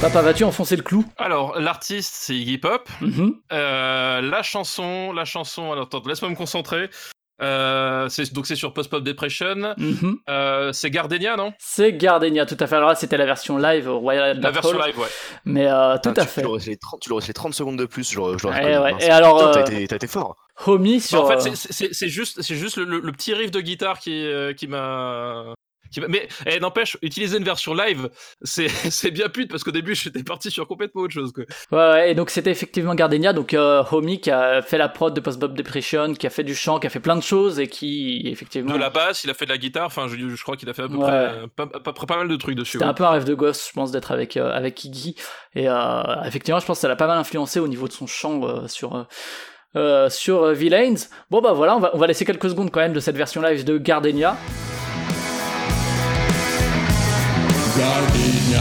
Papa, vas-tu enfoncer le clou? Alors, l'artiste, c'est Iggy Pop. Mhm. Euh, la chanson, la chanson. Alors, attends, laisse-moi me concentrer. Euh, donc, c'est sur Post Pop Depression. Mhm. Euh, c'est Gardenia, non? C'est Gardenia, tout à fait. Alors là, c'était la version live au Royal La Albert version live, ouais. Mais euh, tout Ah, à tu- fait. Tu l'aurais laissé les 30 tu l'aurais laissé les 30 secondes de plus, je l'aurais je l'aurais Ouais, reconnu. ouais. Et alors, t'as euh, été- été fort. Homie Bah, sur. en fait, c'est- juste, c'est juste le, le- le petit riff de guitare qui, euh, qui m'a. Mais eh, n'empêche, utiliser une version live, [LAUGHS] c'est bien pute parce qu'au début j'étais parti sur complètement autre chose. Quoi. Ouais, ouais, et donc c'était effectivement Gardenia, donc euh, Homie qui a fait la prod de Post Bob Depression, qui a fait du chant, qui a fait plein de choses et qui effectivement. De la basse, il a fait de la guitare, enfin je, je crois qu'il a fait à peu Ouais. près euh, pas, pas- pas- pas mal de trucs dessus. C'était ouais. un peu un rêve de gosse, je pense, d'être avec euh, avec Iggy. Et euh, effectivement, je pense que ça l'a pas mal influencé au niveau de son chant sur sur Villains. Bon bah voilà, on va on va laisser quelques secondes quand même de cette version live de Gardenia. Gardenia.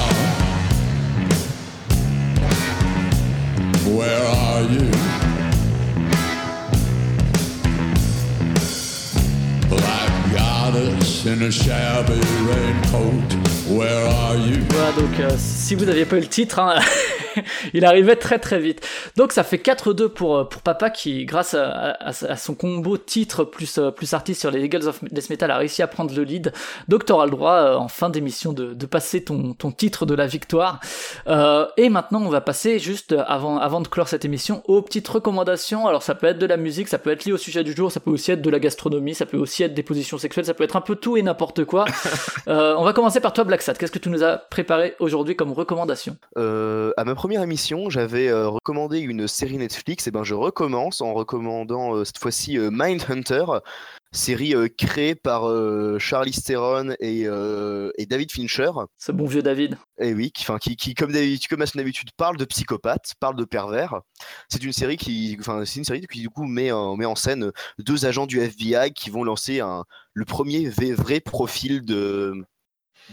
Where are you? Black goddess in a shabby raincoat. Where are you? Voilà, donc euh, si vous n'aviez pas eu le titre, hein, [LAUGHS] [LAUGHS] il arrivait très très vite. Donc ça fait 4-2 pour, euh, pour Papa qui, grâce à, à- à son combo titre plus, euh, plus artiste sur les Eagles of Death Metal, a réussi à prendre le lead. Donc t'auras le droit euh, en fin d'émission de, de passer ton, ton titre de la victoire. Euh, et maintenant on va passer juste avant, avant de clore cette émission aux petites recommandations. Alors ça peut être de la musique, ça peut être lié au sujet du jour, ça peut aussi être de la gastronomie, ça peut aussi être des positions sexuelles, ça peut être un peu tout et n'importe quoi. [LAUGHS] Euh, on va commencer par toi Black Sat. Qu'est-ce que tu nous as préparé aujourd'hui comme recommandation? À ma première émission, j'avais euh, recommandé une série Netflix, et ben je recommence en recommandant euh, cette fois-ci euh, Mindhunter, série créée par Charlize Theron et, et David Fincher. Ce bon vieux David. Et oui, qui, enfin, qui, qui comme, d'habitude- comme à son habitude, parle de psychopathes, parle de pervers. C'est une série qui, enfin, c'est une série qui du coup met en, met en scène deux agents du FBI qui vont lancer un, le premier vrai profil de,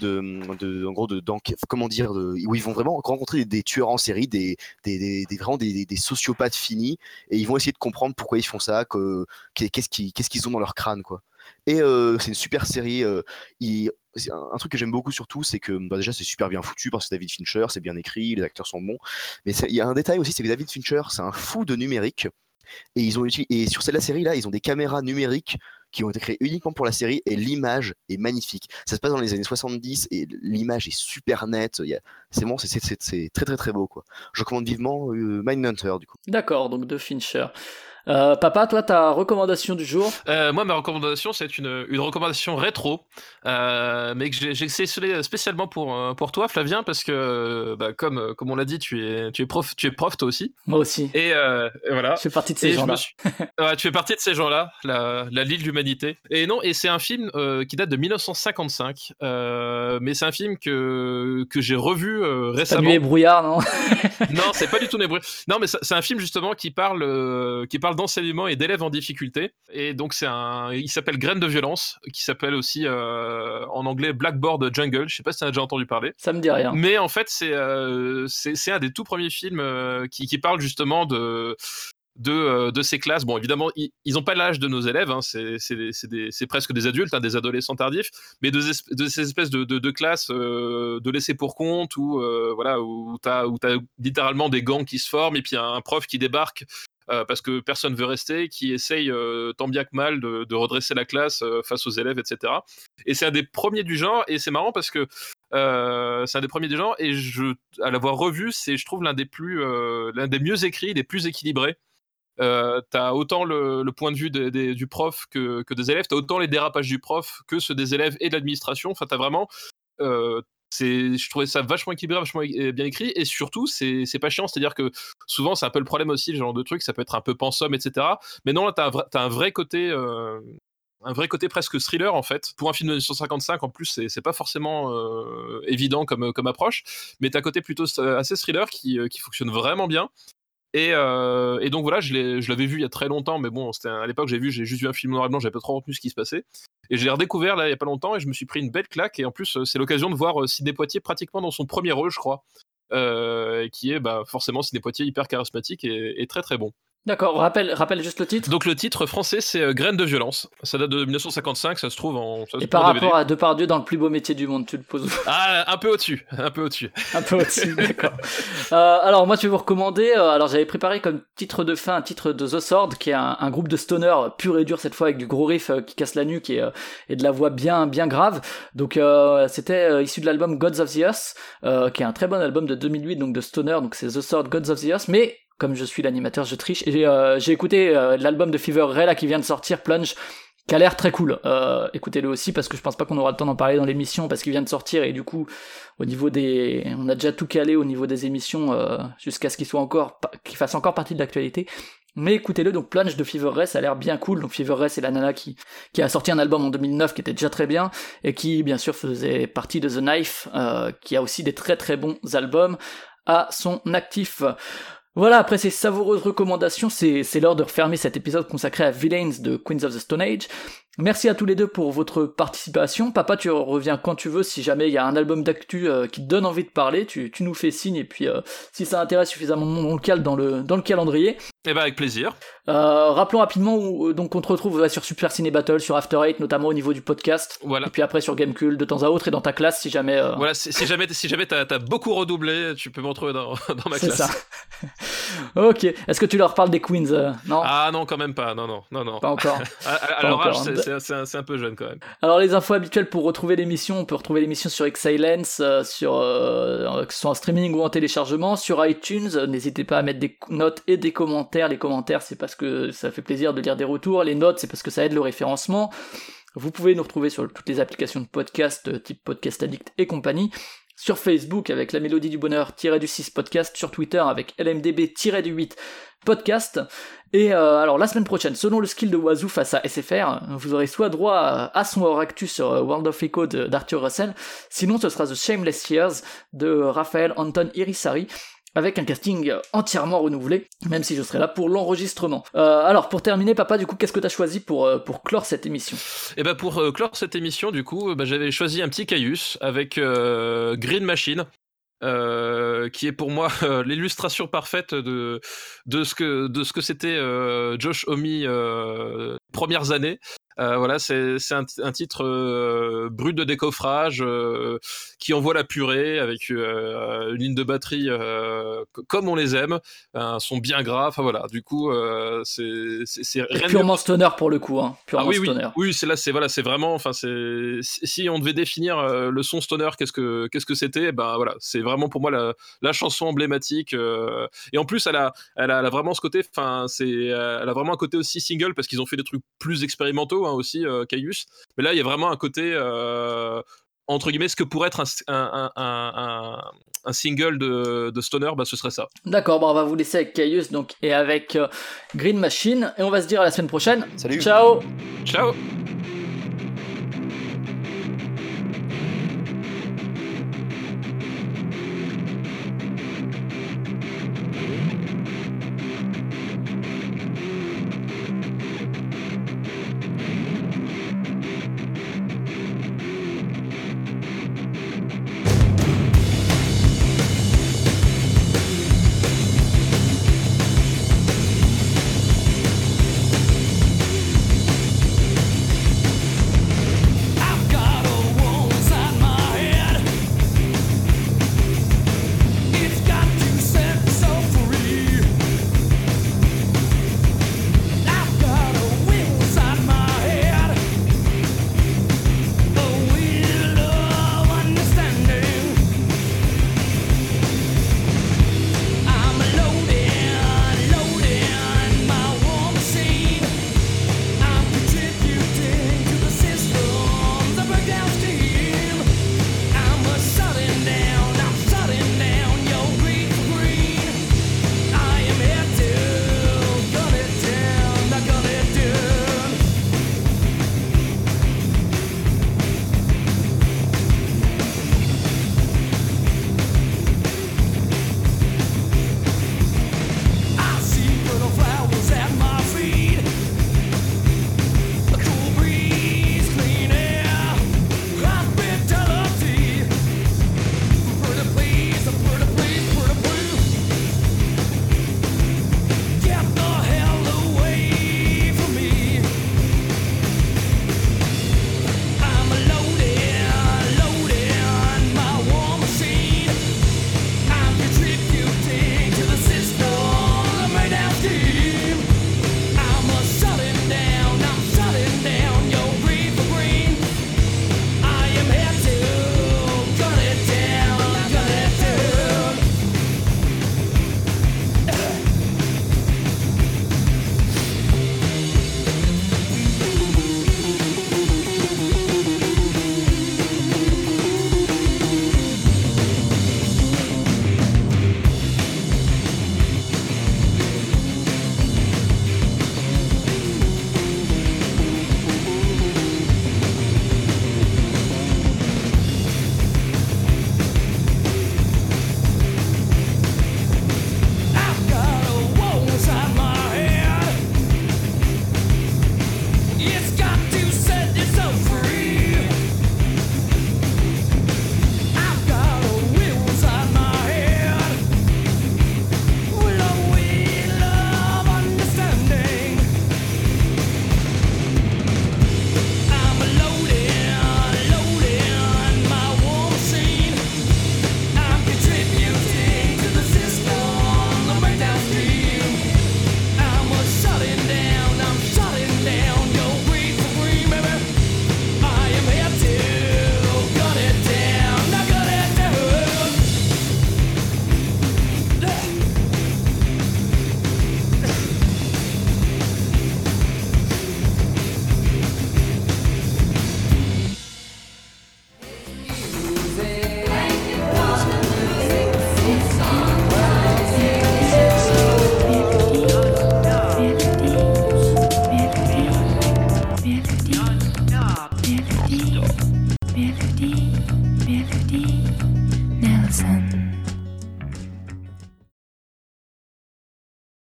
de, en gros, de, d'enquête- comment dire, de- où ils vont vraiment rencontrer des, tueurs en série, des, des, des, vraiment des, sociopathes finis, et ils vont essayer de comprendre pourquoi ils font ça, que, qu'est- qu'est-ce qu'ils, qu'est-ce qu'ils ont dans leur crâne, quoi. Et euh, c'est une super série. euh, il- un, truc que j'aime beaucoup surtout, c'est que bah, déjà c'est super bien foutu parce que David Fincher, c'est bien écrit, les acteurs sont bons. Mais il y a un détail aussi, c'est que David Fincher, c'est un fou de numérique. Et, ils ont et sur cette la série là, ils ont des caméras numériques qui ont été créées uniquement pour la série et l'image est magnifique. Ça se passe dans les années 70 et l'image est super nette. C'est bon, c'est- très très très beau. Je recommande vivement euh, Mindhunter du coup. D'accord, donc de Fincher. Euh, papa, toi, ta recommandation du jour? Euh, moi, ma recommandation, c'est une, une recommandation rétro, euh, mais que j'ai j'ai sélectionné spécialement pour, pour toi, Flavien, parce que, bah, comme, comme on l'a dit, tu es, tu, es prof, tu es prof toi aussi. Moi aussi. Et, et voilà. Je fais partie de ces gens-là. me suis- [LAUGHS] Ouais, tu fais partie de ces gens-là, la, la Lille de l'humanité. Et non, et c'est un film qui date de 1955, euh, mais c'est un film que, que j'ai revu récemment. nué brouillard, non? [LAUGHS] Non, c'est pas du tout Nébré. Non, mais c'est c'est un film justement qui parle, qui parle d'enseignement et d'élèves en difficulté. Et donc c'est un, il s'appelle Graine de violence, qui s'appelle aussi euh, en anglais Blackboard Jungle. Je sais pas si tu as déjà entendu parler. Ça me dit rien. Mais en fait, c'est euh, c'est un des tout premiers films euh, qui, qui parle justement de de, euh, de ces classes. Bon, évidemment, ils n'ont pas l'âge de nos élèves, hein, c'est presque des adultes, hein, des adolescents tardifs, mais de, ces- de ces espèces de, de, classes euh, de laisser pour compte où, euh, voilà, où tu as, littéralement des gangs qui se forment et puis un prof qui débarque. Euh, parce que personne veut rester, qui essaye euh, tant bien que mal de, redresser la classe euh, face aux élèves, etc. Et c'est un des premiers du genre, et c'est marrant parce que c'est un des premiers du genre, et à l'avoir revu, c'est, je trouve, l'un des plus, l'un des mieux écrits, des plus équilibrés. T'as autant le, point de vue du prof que, que des élèves, t'as autant les dérapages du prof que ceux des élèves et de l'administration. Enfin, t'as vraiment. Euh, c'est, je trouvais ça vachement équilibré, vachement é- bien écrit, et surtout, c'est, c'est pas chiant. C'est-à-dire que souvent, c'est un peu le problème aussi, ce genre de truc, ça peut être un peu pensum, etc. Mais non, là, t'as un un vrai côté. euh, un vrai côté presque thriller en fait. Pour un film de 1955 en plus, c'est c'est pas forcément euh, évident comme, approche, mais t'as un côté plutôt euh, assez thriller euh, qui fonctionne vraiment bien. Et, euh, et donc voilà, je l'avais vu il y a très longtemps, mais bon, c'était à l'époque j'ai vu, j'ai juste vu un film noir et blanc, j'avais pas trop retenu ce qui se passait. Et je l'ai redécouvert là il y a pas longtemps et je me suis pris une belle claque. Et en plus, c'est l'occasion de voir euh, Sidney Poitier pratiquement dans son premier rôle, je crois, euh, qui est bah, forcément Sidney Poitier hyper charismatique et très très bon. D'accord, rappelle, rappelle juste le titre. Donc le titre français c'est euh, Graines de violence. Ça date de 1955, ça se trouve en. ça se Et par en rapport à Depardieu dans le plus beau métier du monde, tu le poses où? Ah, un peu au-dessus, un peu au-dessus. un peu au-dessus, [LAUGHS] d'accord. Euh, alors moi, je vais vous recommander. euh, alors j'avais préparé comme titre de fin un titre de The Sword, qui est un, un groupe de stoner pur et dur cette fois avec du gros riff euh, qui casse la nuque et, euh, et de la voix bien bien grave. Donc euh, c'était euh, issu de l'album Gods of the Earth, euh, qui est un très bon album de 2008 donc de stoner. Donc c'est The Sword Gods of the Earth, mais comme je suis l'animateur, je triche. Euh, j'ai écouté euh, l'album de Fever Ray là qui vient de sortir, Plunge qui a l'air très cool. Euh, écoutez-le aussi parce que je pense pas qu'on aura le temps d'en parler dans l'émission parce qu'il vient de sortir et du coup au niveau des on a déjà tout calé au niveau des émissions jusqu'à ce qu'il soit encore qu'il fasse encore partie de l'actualité. Mais écoutez-le, donc Plunge de Fever Ray, ça a l'air bien cool. Donc Fever Ray, c'est la nana qui, qui a sorti un album en 2009 qui était déjà très bien et qui, bien sûr, faisait partie de The Knife, qui a aussi des très très bons albums à son actif. Voilà, après ces savoureuses recommandations, c'est l'heure de refermer cet épisode consacré à Villains de Queens of the Stone Age. Merci à tous les deux pour votre participation. Papa, tu reviens quand tu veux. Si jamais il y a un album d'actu euh, qui te donne envie de parler, tu, tu nous fais signe. Et puis, euh, si ça intéresse suffisamment on le cale dans le, dans le calendrier. Et bah avec plaisir. Euh, rappelons rapidement où donc on te retrouve sur Super Ciné Battle, sur After Eight, notamment au niveau du podcast. Voilà. Et puis après sur Gamecube de temps à autre et dans ta classe si jamais. Voilà, si, si jamais, si jamais t'as as beaucoup redoublé, tu peux me retrouver dans, [LAUGHS] dans ma c'est classe. ça. [LAUGHS] ok. Est-ce que tu leur parles des Queens Non? Ah non, quand même pas. Non, non, non, non. Pas encore. [LAUGHS] À Pas encore. C'est- un, peu jeune quand même. Alors les infos habituelles pour retrouver l'émission, on peut retrouver l'émission sur Excellence, euh, sur euh, que ce soit en streaming ou en téléchargement, sur iTunes. euh, N'hésitez pas à mettre des notes et des commentaires. Les commentaires, c'est parce que ça fait plaisir de lire des retours. Les notes, c'est parce que ça aide le référencement. Vous pouvez nous retrouver sur toutes les applications de podcast, euh, type Podcast Addict et compagnie. Sur Facebook avec la mélodie du bonheur du 6 podcast, sur Twitter avec LMDB du 8 podcast. Et euh, alors la semaine prochaine, selon le skill de Wazoo face à SFR, vous aurez soit droit à, son hors actu sur euh, World of Echo d'Arthur Russell, sinon ce sera The Shameless Years de Raphaël Anton Irisari avec un casting entièrement renouvelé, même si je serai là pour l'enregistrement. Euh, alors pour terminer, papa, du coup, qu'est-ce que t'as choisi pour, euh, pour clore cette émission? Et bah pour euh, clore cette émission, du coup, bah, j'avais choisi un petit caillus avec euh, Green Machine. euh, qui est pour moi [LAUGHS] euh, l'illustration parfaite de, de ce que que c'était euh, Josh Homme euh, premières années. Euh, voilà, c'est un, un titre euh, brut de décoffrage euh, qui envoie la purée avec euh, une ligne de batterie co- comme on les aime, un son bien gras. Enfin voilà, du coup, c'est de Purement stoner pour le coup, hein. Purement ah oui, oui, stoner. oui, c'est là, c'est voilà, c'est vraiment, enfin, c'est si on devait définir le son stoner, qu'est-ce que qu'est-ce que c'était, ben voilà, c'est vraiment pour moi la, la chanson emblématique. et en plus, elle a, elle a, elle a vraiment ce côté, enfin, c'est, elle a vraiment un côté aussi single parce qu'ils ont fait des trucs plus expérimentaux hein, aussi, euh, Caius. Mais là, il y a vraiment un côté euh, entre guillemets, ce que pourrait être un, un, un, un, un single de, de stoner, bah, ce serait ça. D'accord, bon, on va vous laisser avec Caius donc, et avec euh, Green Machine, et on va se dire à la semaine prochaine. Salut. Ciao Ciao.